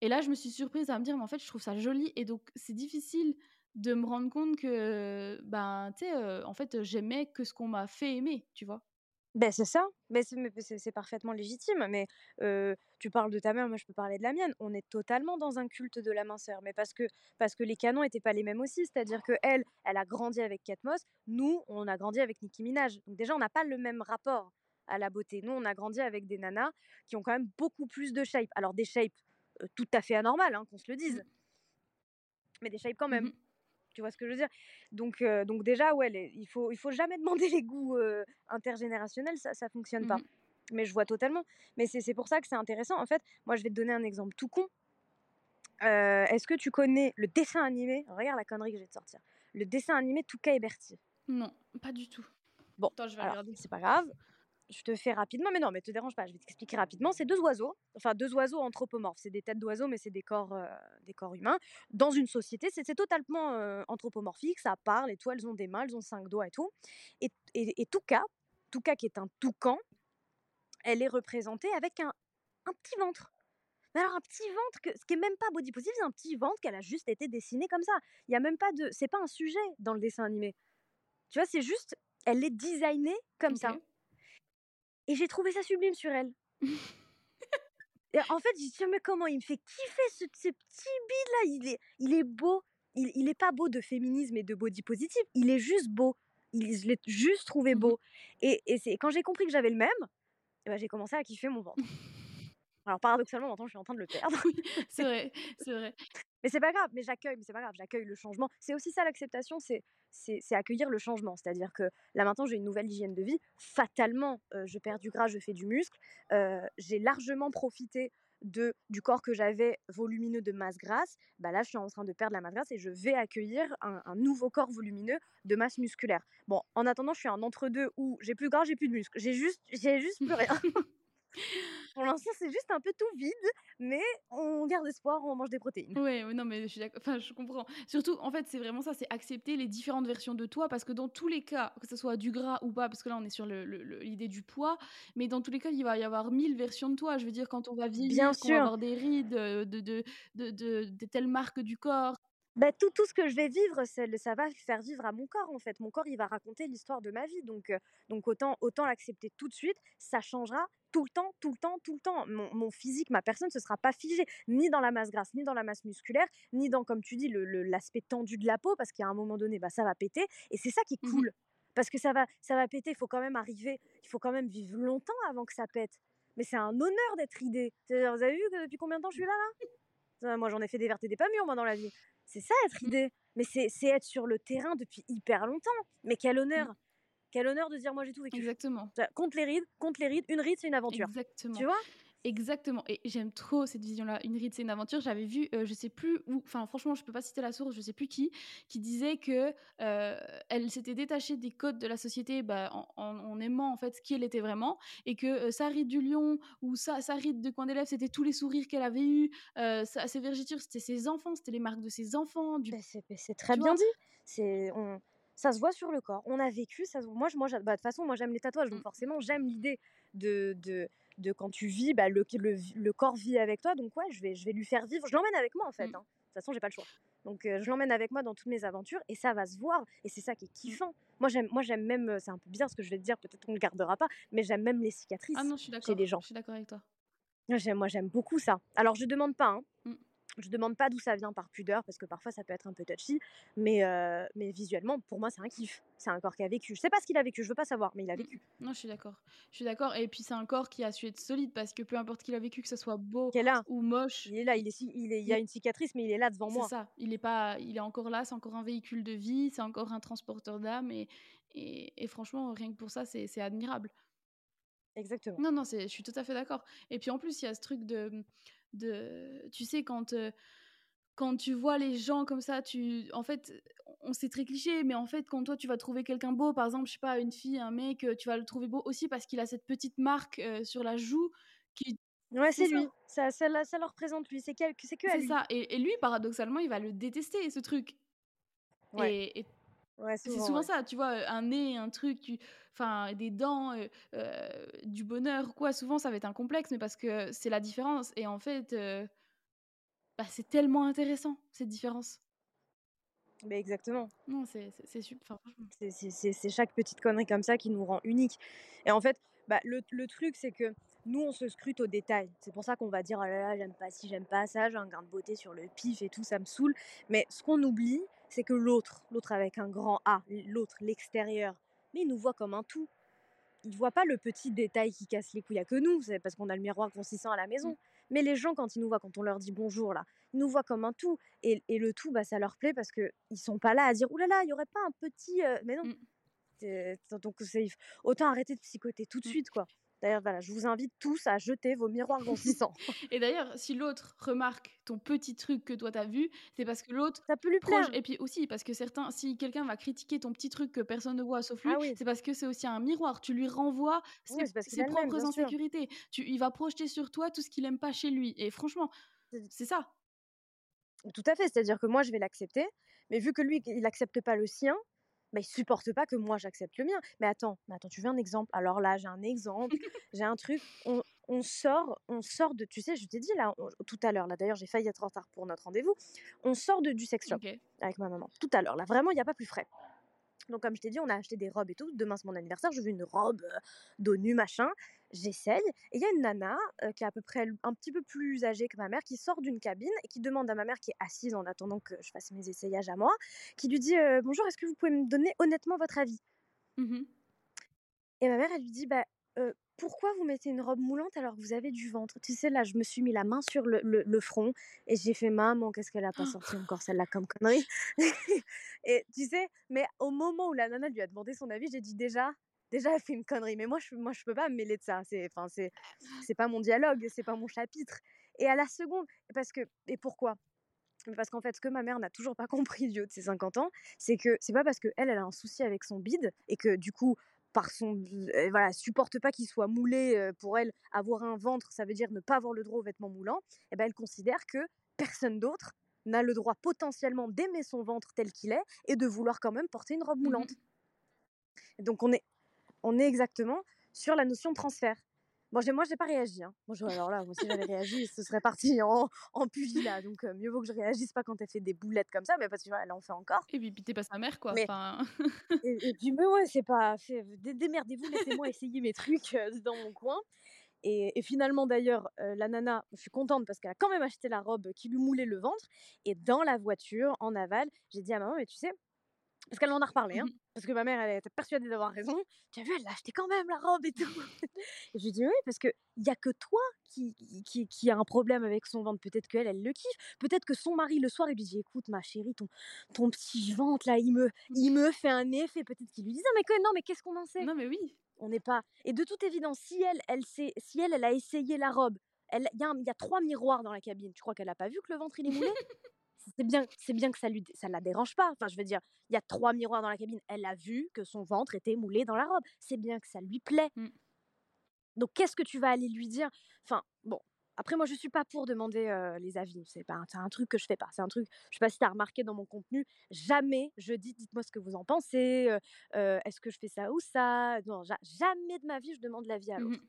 Et là, je me suis surprise à me dire, mais en fait, je trouve ça joli. Et donc, c'est difficile de me rendre compte que, ben, tu sais, en fait, j'aimais que ce qu'on m'a fait aimer, tu vois? Ben c'est ça, ben c'est parfaitement légitime, mais tu parles de ta mère, moi je peux parler de la mienne. On est totalement dans un culte de la minceur, mais parce que, parce que les canons n'étaient pas les mêmes aussi. C'est-à-dire que elle, elle a grandi avec Kate Moss, nous, on a grandi avec Nicki Minaj. Donc déjà, on n'a pas le même rapport à la beauté. Nous, on a grandi avec des nanas qui ont quand même beaucoup plus de shape. Alors des shapes tout à fait anormales, hein, qu'on se le dise, mmh. mais des shapes quand même. Mmh tu vois ce que je veux dire? Donc, donc déjà, ouais, il faut, il faut jamais demander les goûts intergénérationnels, ça, ça fonctionne mmh pas. Mais je vois totalement. Mais c'est pour ça que c'est intéressant. En fait, moi, je vais te donner un exemple tout con. Est-ce que tu connais le dessin animé? Regarde la connerie que je vais te sortir. Le dessin animé Touka et Bertie. Non, pas du tout. Bon, c'est pas grave je te fais rapidement, mais non, mais te dérange pas, je vais t'expliquer rapidement. C'est deux oiseaux, enfin deux oiseaux anthropomorphes, c'est des têtes d'oiseaux, mais c'est des corps, euh, des corps humains. Dans une société, c'est totalement euh, anthropomorphique, ça parle et tout, elles ont des mains, elles ont cinq doigts et tout. Et, et, et Touka, Touka qui est un toucan, elle est représentée avec un, un petit ventre. Mais alors un petit ventre, que, ce qui est même pas body positive, c'est un petit ventre qu'elle a juste été dessiné comme ça. Il y a même pas de, c'est pas un sujet dans le dessin animé. Tu vois, c'est juste, elle est designée comme ça. Et j'ai trouvé ça sublime sur elle. et en fait, je me dit, mais comment il me fait kiffer ce, ce petit bide là il est, il est beau. Il, il est pas beau de féminisme et de body positive. Il est juste beau. Il, je l'ai juste trouvé mmh beau. Et, et c'est quand j'ai compris que j'avais le même, et ben, j'ai commencé à kiffer mon ventre. Alors paradoxalement, maintenant, je suis en train de le perdre. c'est vrai, c'est vrai. Mais c'est pas grave, mais j'accueille, mais c'est pas grave, j'accueille le changement. C'est aussi ça l'acceptation, c'est c'est accueillir le changement. C'est-à-dire que là maintenant j'ai une nouvelle hygiène de vie. Fatalement, je perds du gras, je fais du muscle. j'ai largement profité de, du corps que j'avais volumineux de masse grasse, bah là je suis en train de perdre la masse grasse et je vais accueillir un, un nouveau corps volumineux de masse musculaire. Bon, en attendant, je suis en entre-deux où j'ai plus de gras, j'ai plus de muscle. J'ai juste, j'ai juste plus rien. Pour l'instant, c'est juste un peu tout vide, mais on garde espoir, on mange des protéines. Ouais, non, mais je suis d'accord. Enfin, je comprends. Surtout, en fait, c'est vraiment ça, c'est accepter les différentes versions de toi, parce que dans tous les cas, que ce soit du gras ou pas, parce que là, on est sur l'idée du poids, mais dans tous les cas, il va y avoir mille versions de toi. Je veux dire, quand on va vieillir, qu'on va avoir des rides de, de, de, de, de telle marque du corps, bah, tout, tout ce que je vais vivre, ça va faire vivre à mon corps en fait. Mon corps, il va raconter l'histoire de ma vie. Donc, donc autant, autant l'accepter tout de suite. Ça changera tout le temps, tout le temps, tout le temps. Mon, mon physique, ma personne, ce sera pas figé, ni dans la masse grasse, ni dans la masse musculaire, ni dans, comme tu dis, l'aspect le, tendu de la peau, parce qu'à un moment donné, bah, ça va péter. Et c'est ça qui est mmh cool. Parce que ça va, ça va péter, il faut quand même arriver, il faut quand même vivre longtemps avant que ça pète. Mais c'est un honneur d'être idée. Vous avez vu que depuis combien de temps je suis là, là? Moi, j'en ai fait des vertes et des pas mûres, moi, dans la vie. C'est ça être mmh. idée. Mais c'est être sur le terrain depuis hyper longtemps. Mais quel mmh. honneur. Quel honneur de dire moi j'ai tout vécu. Exactement. Compte les rides, compte les rides. Une ride, c'est une aventure. Exactement. Tu vois? Exactement. Et j'aime trop cette vision-là. Une ride, c'est une aventure. J'avais vu, euh, je sais plus où, enfin, franchement, je peux pas citer la source, je sais plus qui, qui disait que euh, elle s'était détachée des codes de la société bah, en, aimant en fait ce qui elle était vraiment, et que euh, sa ride du lion ou sa, sa ride de coin d'élève, c'était tous les sourires qu'elle avait eu. ses vergitures, c'était ses enfants, c'était les marques de ses enfants. Du... C'est très bien dit. C'est on ça se voit sur le corps. On a vécu, ça moi, moi, bah, de toute façon, moi j'aime les tatouages, donc mmh. forcément j'aime l'idée de, de, de quand tu vis, bah, le, le, corps vit avec toi. Donc, ouais, je vais, je vais lui faire vivre. Je l'emmène avec moi, en fait. Mmh. Hein. De toute façon, j'ai pas le choix. Donc, je l'emmène avec moi dans toutes mes aventures et ça va se voir. Et c'est ça qui est mmh. kiffant. Moi, j'aime, moi, j'aime même, c'est un peu bizarre ce que je vais te dire, peut-être qu'on ne le gardera pas, mais j'aime même les cicatrices ah non, je suis chez les gens. Je suis d'accord avec toi. Moi, j'aime beaucoup ça. Alors, je demande pas, hein. Je demande pas d'où ça vient par pudeur parce que parfois ça peut être un peu touchy, mais, euh, mais visuellement, pour moi, c'est un kiff. C'est un corps qui a vécu. Je sais pas ce qu'il a vécu, je veux pas savoir, mais il a vécu. Non, je suis d'accord. Je suis d'accord. Et puis c'est un corps qui a su être solide parce que peu importe qu'il a vécu, que ce soit beau ou moche, il est là. Il est, il est, il y a une cicatrice, mais il est là devant moi. C'est ça. Il est pas, il est encore là. C'est encore un véhicule de vie. C'est encore un transporteur d'âme. Et, et, et, franchement, rien que pour ça, c'est admirable. Exactement. Non, non, je suis tout à fait d'accord. Et puis en plus, il y a ce truc de, de tu sais, quand euh, quand tu vois les gens comme ça, tu, en fait, on sait très cliché, mais en fait, quand toi tu vas trouver quelqu'un beau, par exemple, je sais pas, une fille, un mec, euh, tu vas le trouver beau aussi parce qu'il a cette petite marque euh, sur la joue qui. Ouais, c'est lui. Ça, ça, ça, le représente lui. C'est que, c'est que C'est ça. Et, lui, paradoxalement, il va le détester ce truc. Ouais. Et, c'est souvent ça, tu vois, un nez, un truc, enfin des dents, euh, du bonheur, quoi. Souvent, ça va être un complexe, mais parce que c'est la différence. Et en fait, bah, c'est tellement intéressant, cette différence. Mais exactement. Non, c'est super. c'est chaque petite connerie comme ça qui nous rend unique. Et en fait, bah, le, le truc, c'est que nous, on se scrute au détail. C'est pour ça qu'on va dire, oh là là, j'aime pas si j'aime pas ça, j'ai un grain de beauté sur le pif et tout, ça me saoule. Mais ce qu'on oublie, c'est que l'autre, l'autre avec un grand A, l'autre, l'extérieur, mais il nous voit comme un tout. Il ne voit pas le petit détail qui casse les couilles à que nous, c'est parce qu'on a le miroir consistant à la maison. Mmh. Mais les gens, quand ils nous voient, quand on leur dit bonjour, là, ils nous voient comme un tout. Et, et le tout, bah, ça leur plaît parce qu'ils ne sont pas là à dire, oulala, il n'y aurait pas un petit... Euh, mais non. Mmh. Donc, autant arrêter de psychoter tout de mmh. suite, quoi. D'ailleurs, voilà, je vous invite tous à jeter vos miroirs grossissants. et d'ailleurs, si l'autre remarque ton petit truc que toi t'as vu, c'est parce que l'autre. Ça peut lui plaire. Et puis aussi, parce que certains, si quelqu'un va critiquer ton petit truc que personne ne voit sauf lui, ah c'est parce que c'est aussi un miroir. Tu lui renvoies ses, propres insécurités. Tu, il va projeter sur toi tout ce qu'il aime pas chez lui. Et franchement, c'est ça. Tout à fait. C'est-à-dire que moi, je vais l'accepter, mais vu que lui, il n'accepte pas le sien, bah, il supporte pas que moi j'accepte le mien. Mais attends, mais attends, tu veux un exemple? Alors là, j'ai un exemple, j'ai un truc. On, on, sort, on sort de, tu sais, je t'ai dit là tout à l'heure. Là, d'ailleurs, j'ai failli être en retard pour notre rendez-vous. On sort de, du sex shop avec ma maman tout à l'heure. Là, vraiment, il n'y a pas plus frais. Donc, comme je t'ai dit, on a acheté des robes et tout. Demain, c'est mon anniversaire. Je veux une robe d'eau nu, machin. J'essaye. Et il y a une nana qui est à peu près un petit peu plus âgée que ma mère qui sort d'une cabine et qui demande à ma mère qui est assise en attendant que je fasse mes essayages à moi, qui lui dit Bonjour, est-ce que vous pouvez me donner honnêtement votre avis? Mmh Et ma mère, elle lui dit Bah, pourquoi vous mettez une robe moulante alors que vous avez du ventre? Tu sais, là, je me suis mis la main sur le, le- le front et j'ai fait maman, qu'est-ce qu'elle a pas sorti encore celle-là comme connerie? Et tu sais, mais au moment où la nana lui a demandé son avis, j'ai dit déjà, déjà, elle fait une connerie. Mais moi, je, moi, je peux pas me mêler de ça. C'est, enfin, c'est, c'est pas mon dialogue, c'est pas mon chapitre. Et à la seconde, parce que, et pourquoi? Parce qu'en fait, ce que ma mère n'a toujours pas compris du haut de ses 50 ans, c'est que c'est pas parce que elle, elle a un souci avec son bide et que du coup, par son, euh, voilà, supporte pas qu'il soit moulé. euh, pour elle, avoir un ventre, ça veut dire ne pas avoir le droit aux vêtements moulants. Et ben, elle considère que personne d'autre n'a le droit potentiellement d'aimer son ventre tel qu'il est et de vouloir quand même porter une robe Mhm. moulante. Donc on est, on est exactement sur la notion de transfert. Bon, moi, j'ai pas réagi. Hein. Alors là, moi, si j'avais réagi, ce serait parti en, en pugilat. Donc, euh, mieux vaut que je réagisse pas quand elle fait des boulettes comme ça, mais parce que elle en fait encore. Et puis, t'es pas sa mère, quoi. Mais- Enfin, Et, et puis, mais ouais, c'est pas. Démerdez-vous, laissez-moi essayer mes trucs euh, dans mon coin. Et, et finalement, d'ailleurs, euh, la nana, je suis contente parce qu'elle a quand même acheté la robe qui lui moulait le ventre. Et dans la voiture, en aval, j'ai dit à maman, mais tu sais, parce qu'elle m'en a reparlé, hein, Mhm. parce que ma mère, elle était persuadée d'avoir raison. Tu as vu, elle l'a acheté quand même, la robe et tout. et je lui dis, oui, parce qu'il n'y a que toi qui, qui, qui a un problème avec son ventre. Peut-être qu'elle, elle le kiffe. Peut-être que son mari, le soir, il lui dit, écoute, ma chérie, ton, ton petit ventre, là, il me, il me fait un effet. Peut-être qu'il lui dit, non, mais, que, non, mais qu'est-ce qu'on en sait? Non, mais oui. on n'est pas. Et de toute évidence, si elle, elle, sait, si elle, elle a essayé la robe, elle- il y, a un- il y a trois miroirs dans la cabine. Tu crois qu'elle n'a pas vu que le ventre il est moulé? C'est bien, c'est bien que ça lui, ça la dérange pas. Enfin, je veux dire, il y a trois miroirs dans la cabine. Elle a vu que son ventre était moulé dans la robe. C'est bien que ça lui plaît. Mm. Donc, qu'est-ce que tu vas aller lui dire? Enfin, bon. Après, moi, je suis pas pour demander euh, les avis. C'est pas, un- c'est un truc que je fais pas. C'est un truc. Je sais pas si tu as remarqué dans mon contenu. Jamais je dis, dites-moi ce que vous en pensez. euh, euh, Est-ce que je fais ça ou ça? Non, ja- jamais de ma vie je demande l'avis à l'autre. Mhm.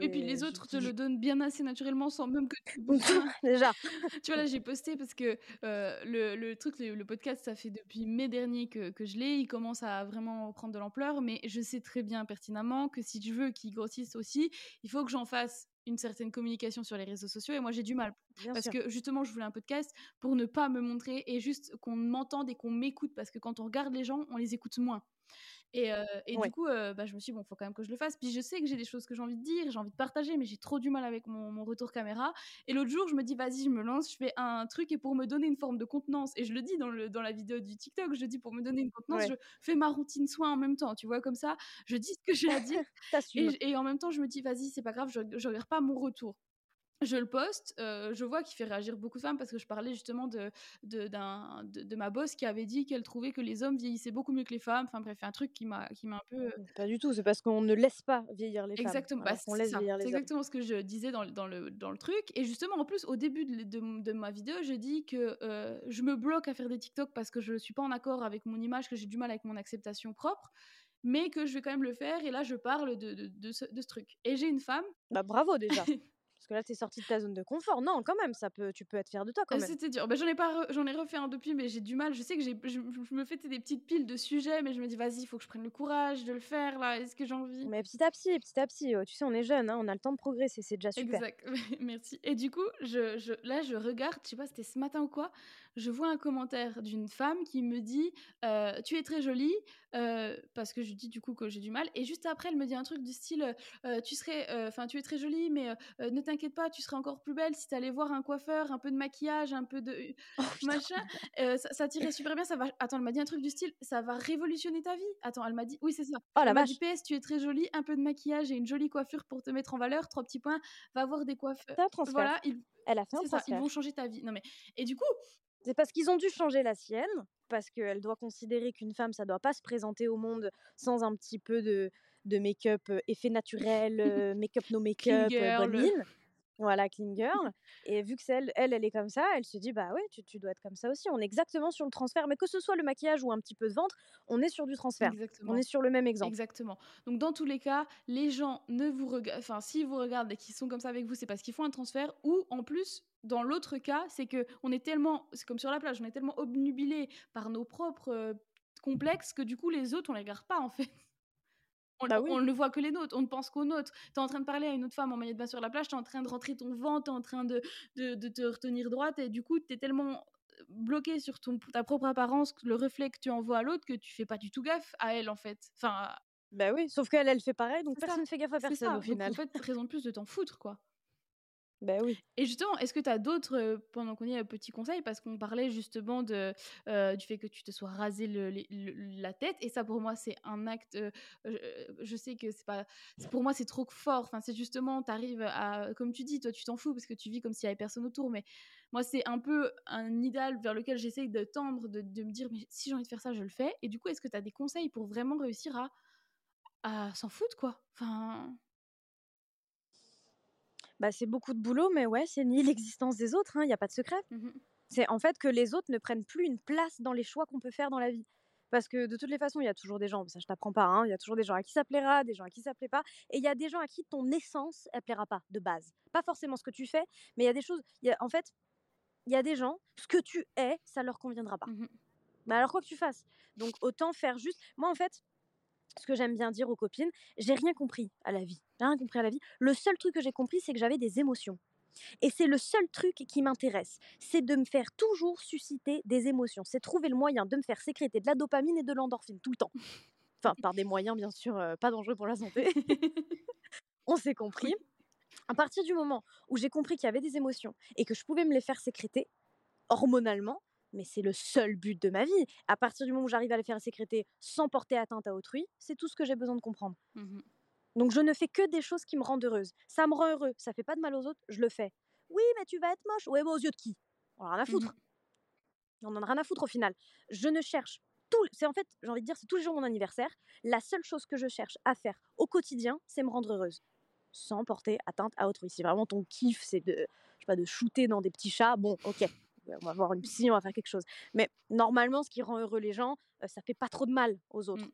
Et puis les autres te le donnent bien assez naturellement sans même que tu Déjà. tu vois là j'ai posté parce que euh, le, le truc le, le podcast ça fait depuis mai dernier que, que je l'ai il commence à vraiment prendre de l'ampleur mais je sais très bien pertinemment que si je veux qu'il grossisse aussi il faut que j'en fasse une certaine communication sur les réseaux sociaux et moi j'ai du mal Bien parce sûr. que justement je voulais un podcast pour ne pas me montrer et juste qu'on m'entende et qu'on m'écoute parce que quand on regarde les gens on les écoute moins et, euh, et Ouais. du coup euh, bah, je me suis dit bon faut quand même que je le fasse puis je sais que j'ai des choses que j'ai envie de dire j'ai envie de partager mais j'ai trop du mal avec mon, mon retour caméra et l'autre jour je me dis vas-y je me lance je fais un truc et pour me donner une forme de contenance et je le dis dans, le, dans la vidéo du TikTok je dis pour me donner une contenance Ouais. je fais ma routine soin en même temps tu vois comme ça je dis ce que j'ai à dire et en même temps, je me dis, vas-y, c'est pas grave, je, je regarde pas mon retour. Je le poste, euh, je vois qu'il fait réagir beaucoup de femmes parce que je parlais justement de, de, d'un- de, de ma boss qui avait dit qu'elle trouvait que les hommes vieillissaient beaucoup mieux que les femmes. Enfin bref, un truc qui m'a, qui m'a un peu. Pas du tout. C'est parce qu'on ne laisse pas vieillir les femmes. Exactement, bah, c'est les hommes. exactement ce que je disais dans, le- dans, le, dans le truc. Et justement, en plus, au début de, ma vidéo, je dis que euh, je me bloque à faire des TikTok parce que je ne suis pas en accord avec mon image, que j'ai du mal avec mon acceptation propre, mais que je vais quand même le faire. Et là, je parle de, de, de ce, de ce truc. Et j'ai une femme. Bah bravo déjà. Parce que là, t'es sortie de ta zone de confort. Non, quand même, ça peut, tu peux être fier de toi quand Euh, même. C'était dur. Ben, j'en ai pas, re- j'en ai refait un depuis, mais j'ai du mal. Je sais que j'ai, je, je me fais des petites piles de sujets, mais je me dis vas-y, il faut que je prenne le courage de le faire là. Est-ce que j'ai envie? Mais petit à petit, petit à petit. euh, Tu sais, on est jeune, hein, on a le temps de progresser. C'est déjà super. Exact. Merci. Et du coup, je, je, là, je regarde, je sais pas, c'était ce matin ou quoi, je vois un commentaire d'une femme qui me dit euh, Tu es très jolie, euh, parce que je dis du coup que j'ai du mal. Et juste après, elle me dit un truc du style euh, Tu serais, enfin, tu es très jolie, mais euh, ne t'inquiète pas, tu serais encore plus belle si tu allais voir un coiffeur, un peu de maquillage, un peu de Oh, machin. Euh, ça, ça tirait super bien. Ça va. Attends, elle m'a dit un truc du style Ça va révolutionner ta vie. Attends, elle m'a dit Oui, c'est ça. Oh la m'a vache. dit PS, tu es très jolie, un peu de maquillage et une jolie coiffure pour te mettre en valeur. Trois petits points. Va voir des coiffeurs. Voilà, ils, Elle a fait un ça, ils vont changer ta vie. Non mais et du coup, C'est parce qu'ils ont dû changer la sienne, parce qu'elle doit considérer qu'une femme, ça doit pas se présenter au monde sans un petit peu de, de make-up euh, effet naturel, euh, make-up no make-up, euh, bonne mine. Voilà, clean girl. Et vu que elle, elle, elle est comme ça, elle se dit, bah ouais, tu, tu dois être comme ça aussi. On est exactement sur le transfert. Mais que ce soit le maquillage ou un petit peu de ventre, on est sur du transfert. exactement. On est sur le même exemple. Exactement. Donc dans tous les cas, les gens ne vous regardent, enfin s'ils vous regardent et qu'ils sont comme ça avec vous, c'est parce qu'ils font un transfert. Ou en plus, dans l'autre cas, c'est que on est tellement, c'est comme sur la plage, on est tellement obnubilé par nos propres euh, complexes que du coup les autres on les regarde pas en fait. On, Bah oui. on ne voit que les nôtres, on ne pense qu'aux nôtres. Tu es en train de parler à une autre femme en maillot de bain sur la plage, tu es en train de rentrer ton ventre, tu es en train de, de, de te retenir droite, et du coup, tu es tellement bloqué sur ton, ta propre apparence, le reflet que tu envoies à l'autre, que tu fais pas du tout gaffe à elle, en fait. Enfin, Bah oui, sauf qu'elle, elle fait pareil, donc personne fait gaffe à personne ça. au final. Donc en fait, raison de plus de t'en foutre, quoi. Bah. Et justement, est-ce que tu as d'autres, heu, pendant qu'on y est, heu, petits conseils? Parce qu'on parlait justement heu, du fait que tu te sois rasé la tête et ça pour moi c'est un acte, je sais que c'est pas pour moi c'est trop fort. Enfin, c'est justement tu arrives à comme tu dis, toi tu t'en fous parce que tu vis comme s'il y avait personne autour, mais moi c'est un peu un idéal vers lequel j'essaye de tendre, de me dire: «Mais si j'ai envie de faire ça, je le fais» et du coup, est-ce que tu as des conseils pour vraiment réussir à s'en foutre quoi? Bah, c'est beaucoup de boulot, mais ouais, c'est nier l'existence des autres, hein, il y a pas de secret. Mmh mh. C'est en fait que les autres ne prennent plus une place dans les choix qu'on peut faire dans la vie. Parce que de toutes les façons, il y a toujours des gens, ça je t'apprends pas, hein, il y a toujours des gens à qui ça plaira, des gens à qui ça plaît pas, et il y a des gens à qui ton essence, elle plaira pas de base. Pas forcément ce que tu fais, mais il y a des choses, il y a, en fait, il y a des gens, ce que tu es, ça leur conviendra pas. Mmh Bah alors quoi que tu fasses. Donc autant faire juste. Moi en fait, ce que j'aime bien dire aux copines, j'ai rien compris à la vie. J'ai rien compris à la vie. Le seul truc que j'ai compris, c'est que j'avais des émotions. Et c'est le seul truc qui m'intéresse, c'est de me faire toujours susciter des émotions. C'est trouver le moyen de me faire sécréter de la dopamine et de l'endorphine tout le temps. Enfin, par des moyens bien sûr euh, pas dangereux pour la santé. On s'est compris. À partir du moment où j'ai compris qu'il y avait des émotions et que je pouvais me les faire sécréter hormonalement, mais c'est le seul but de ma vie. À partir du moment où j'arrive à les faire sécréter sans porter atteinte à autrui, c'est tout ce que j'ai besoin de comprendre. Mmh Donc je ne fais que des choses qui me rendent heureuse. Ça me rend heureux, ça fait pas de mal aux autres, je le fais. Oui, mais tu vas être moche. Ouais, mais aux yeux de qui? On en a rien à foutre. On en a rien à foutre au final. Je ne cherche tout. C'est en fait, j'ai envie de dire, c'est tous les jours mon anniversaire. La seule chose que je cherche à faire au quotidien, c'est me rendre heureuse, sans porter atteinte à autrui. Si vraiment ton kiff, c'est de, je sais pas, de shooter dans des petits chats, bon, ok. On va voir une psy, on va faire quelque chose. Mais normalement, ce qui rend heureux les gens, euh, ça fait pas trop de mal aux autres. Mm.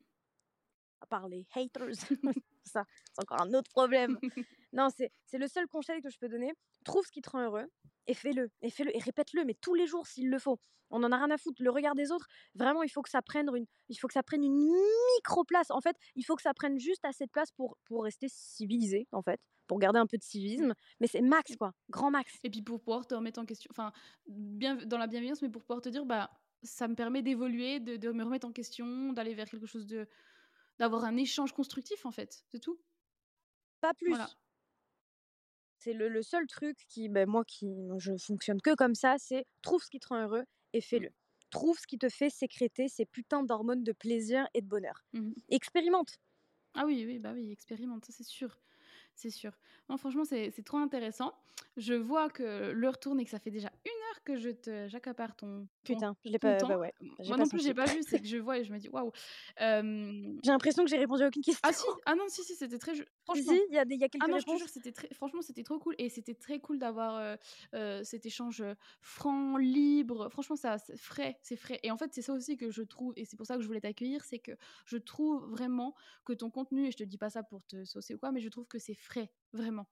À part les haters. ça, c'est encore un autre problème. non, c'est le seul conseil que je peux donner. Trouve ce qui te rend heureux et fais-le. Et fais-le. Et répète-le, mais tous les jours s'il le faut. On en a rien à foutre. Le regard des autres, vraiment, il faut que ça prenne une, il faut que ça prenne une micro-place. En fait, il faut que ça prenne juste assez de place pour, pour rester civilisé, en fait, pour garder un peu de civisme. Mais c'est max, quoi. Grand max. Et puis pour pouvoir te remettre en question, enfin, bien dans la bienveillance, mais pour pouvoir te dire, bah, ça me permet d'évoluer, de, de me remettre en question, d'aller vers quelque chose de, d'avoir un échange constructif en fait, c'est tout. Pas plus. Voilà. C'est le, le seul truc qui, ben, moi, qui, je fonctionne que comme ça, c'est trouve ce qui te rend heureux et fais-le. Trouve ce qui te fait sécréter ces putains d'hormones de plaisir et de bonheur. Mhm. Expérimente. Ah oui, oui, bah oui, expérimente, c'est sûr. C'est sûr. Non, franchement, c'est c'est trop intéressant. Je vois que l'heure tourne et que ça fait déjà une que je te j'accapare ton, ton, Putain, je l'ai pas. Bah ouais. Moi pas non plus, j'ai pas vu, c'est que je vois et je me dis waouh. J'ai l'impression que j'ai répondu à aucune question. Ah si, ah non, si, si, c'était très. Franchement. si, il y, a des- il y a quelques Ah non, je te réponses. jure, très, franchement, c'était trop cool. Et c'était très cool d'avoir euh, euh, cet échange franc, libre. Franchement, ça, c'est frais, c'est frais. Et en fait, c'est ça aussi que je trouve, et c'est pour ça que je voulais t'accueillir, c'est que je trouve vraiment que ton contenu, et je te dis pas ça pour te saucer ou quoi, mais je trouve que c'est frais, vraiment.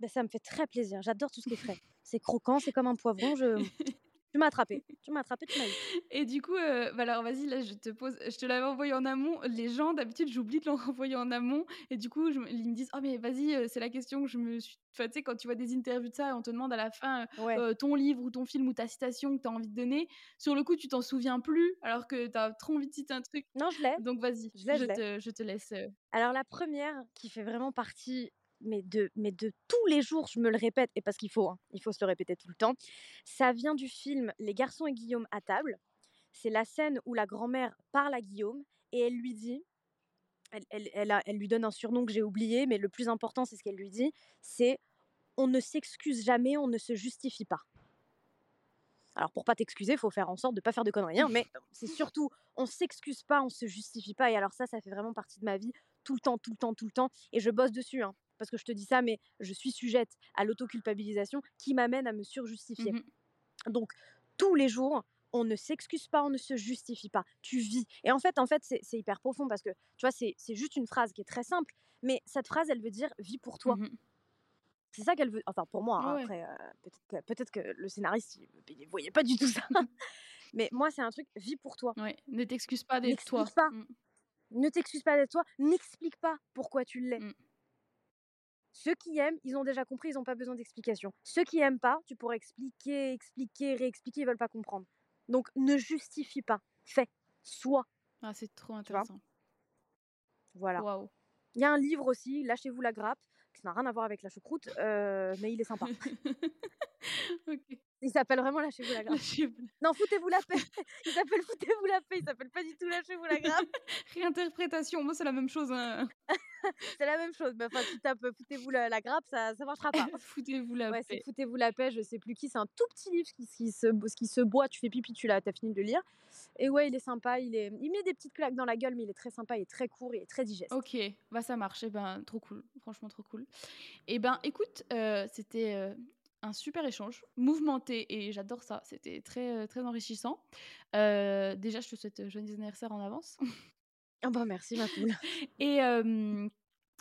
Ben, ça me fait très plaisir. J'adore tout ce qui est frais. C'est croquant, c'est comme un poivron. Je... tu m'as attrapé. Tu m'as attrapé, tu m'as eu. Et du coup, euh, bah alors vas-y, là, je te pose, je te l'avais envoyé en amont. Les gens, d'habitude, j'oublie de leur envoyer en amont. Et du coup, je ils me disent, oh, mais vas-y, euh, c'est la question que je me suis. Enfin, tu sais, quand tu vois des interviews de ça, on te demande à la fin euh, Ouais. euh, ton livre ou ton film ou ta citation que tu as envie de donner. Sur le coup, tu t'en souviens plus, alors que tu as trop envie de citer un truc. Non, je l'ai. Donc vas-y, Je te, je te laisse. euh. Alors la première qui fait vraiment partie mais de, tous les jours, je me le répète, et parce qu'il faut, hein, il faut se le répéter tout le temps, ça vient du film Les garçons et Guillaume à table. C'est la scène où la grand-mère parle à Guillaume et elle lui dit, elle, lui donne un surnom que j'ai oublié, mais le plus important, c'est ce qu'elle lui dit, c'est on ne s'excuse jamais, on ne se justifie pas. Alors pour pas t'excuser, faut faire en sorte de pas faire de conneries, hein, mais c'est surtout on s'excuse pas, on se justifie pas. Et alors ça, ça fait vraiment partie de ma vie tout le temps, tout le temps, tout le temps. Et je bosse dessus, hein, parce que je te dis ça, mais je suis sujette à l'autoculpabilisation qui m'amène à me surjustifier. Mhm. Donc tous les jours, on ne s'excuse pas, on ne se justifie pas. Tu vis. Et en fait, en fait, c'est hyper profond parce que tu vois, c'est juste une phrase qui est très simple, mais cette phrase, elle veut dire vis pour toi. Mhm. C'est ça qu'elle veut. Enfin, pour moi, hein, Ouais, après, euh, peut-être que, le scénariste, il ne voyait pas du tout ça. Mais moi, c'est un truc, vis pour toi. Ouais, ne t'excuse pas d'être toi. N'excuse pas. Mm. Ne t'excuse pas d'être toi. N'explique pas pourquoi tu l'es. Mm. Ceux qui aiment, ils ont déjà compris, ils n'ont pas besoin d'explication. Ceux qui aiment pas, tu pourrais expliquer, expliquer, réexpliquer, ils veulent pas comprendre. Donc, ne justifie pas. Fais. Sois. Ah, c'est trop intéressant. Voilà. Waouh. Il y a un livre aussi, Lâchez-vous la grappe, qui n'a rien à voir avec la choucroute, euh, mais il est sympa. Ok. Il s'appelle vraiment Lâchez-vous la grappe. Non, foutez-vous la paix. Il s'appelle Foutez-vous la paix. Il s'appelle pas du tout Lâchez-vous la grappe. Réinterprétation, moi c'est la même chose. Hein. C'est la même chose. Mais enfin, tu tapes euh, Foutez-vous la, la grappe, ça, ça marchera pas. Foutez-vous la Ouais, paix. c'est Foutez-vous la paix, je sais plus qui. C'est un tout petit livre qui, qui se, qui se boit. Tu fais pipi, tu l'as, t'as fini de le lire. Et ouais, il est sympa. Il, est, il met des petites claques dans la gueule, mais il est très sympa. Il est très court, il est très digeste. Ok, bah ça marche. Eh ben, trop cool, franchement trop cool. Eh ben, écoute, euh, c'était euh, un super échange, mouvementé et j'adore ça. C'était très euh, très enrichissant. Euh, déjà, je te souhaite euh, joyeux anniversaire en avance. Ah bah merci, ma poule. Et euh,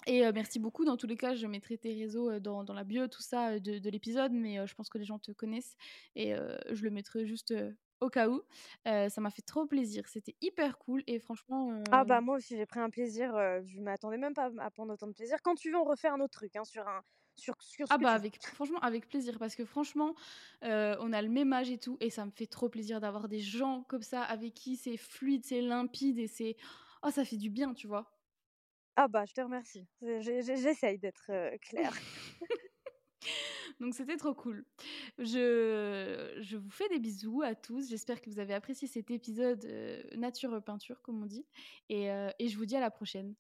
et euh, merci beaucoup. Dans tous les cas, je mettrai tes réseaux dans, dans la bio, tout ça de, de l'épisode, mais je pense que les gens te connaissent et je le mettrai juste au cas où. Euh, ça m'a fait trop plaisir. C'était hyper cool et franchement. euh, Ah bah moi aussi, j'ai pris un plaisir. euh, je m'attendais même pas à prendre autant de plaisir. Quand tu veux, on refait un autre truc hein, sur un. Sur, sur ce Ah que bah tu avec franchement avec plaisir parce que franchement euh, on a le même âge et tout et ça me fait trop plaisir d'avoir des gens comme ça avec qui c'est fluide, c'est limpide et c'est oh ça fait du bien tu vois. Ah bah je te remercie. J'essaye d'être euh, claire. Donc c'était trop cool. Je, je vous fais des bisous à tous. J'espère que vous avez apprécié cet épisode euh, nature peinture comme on dit et, euh, et je vous dis à la prochaine.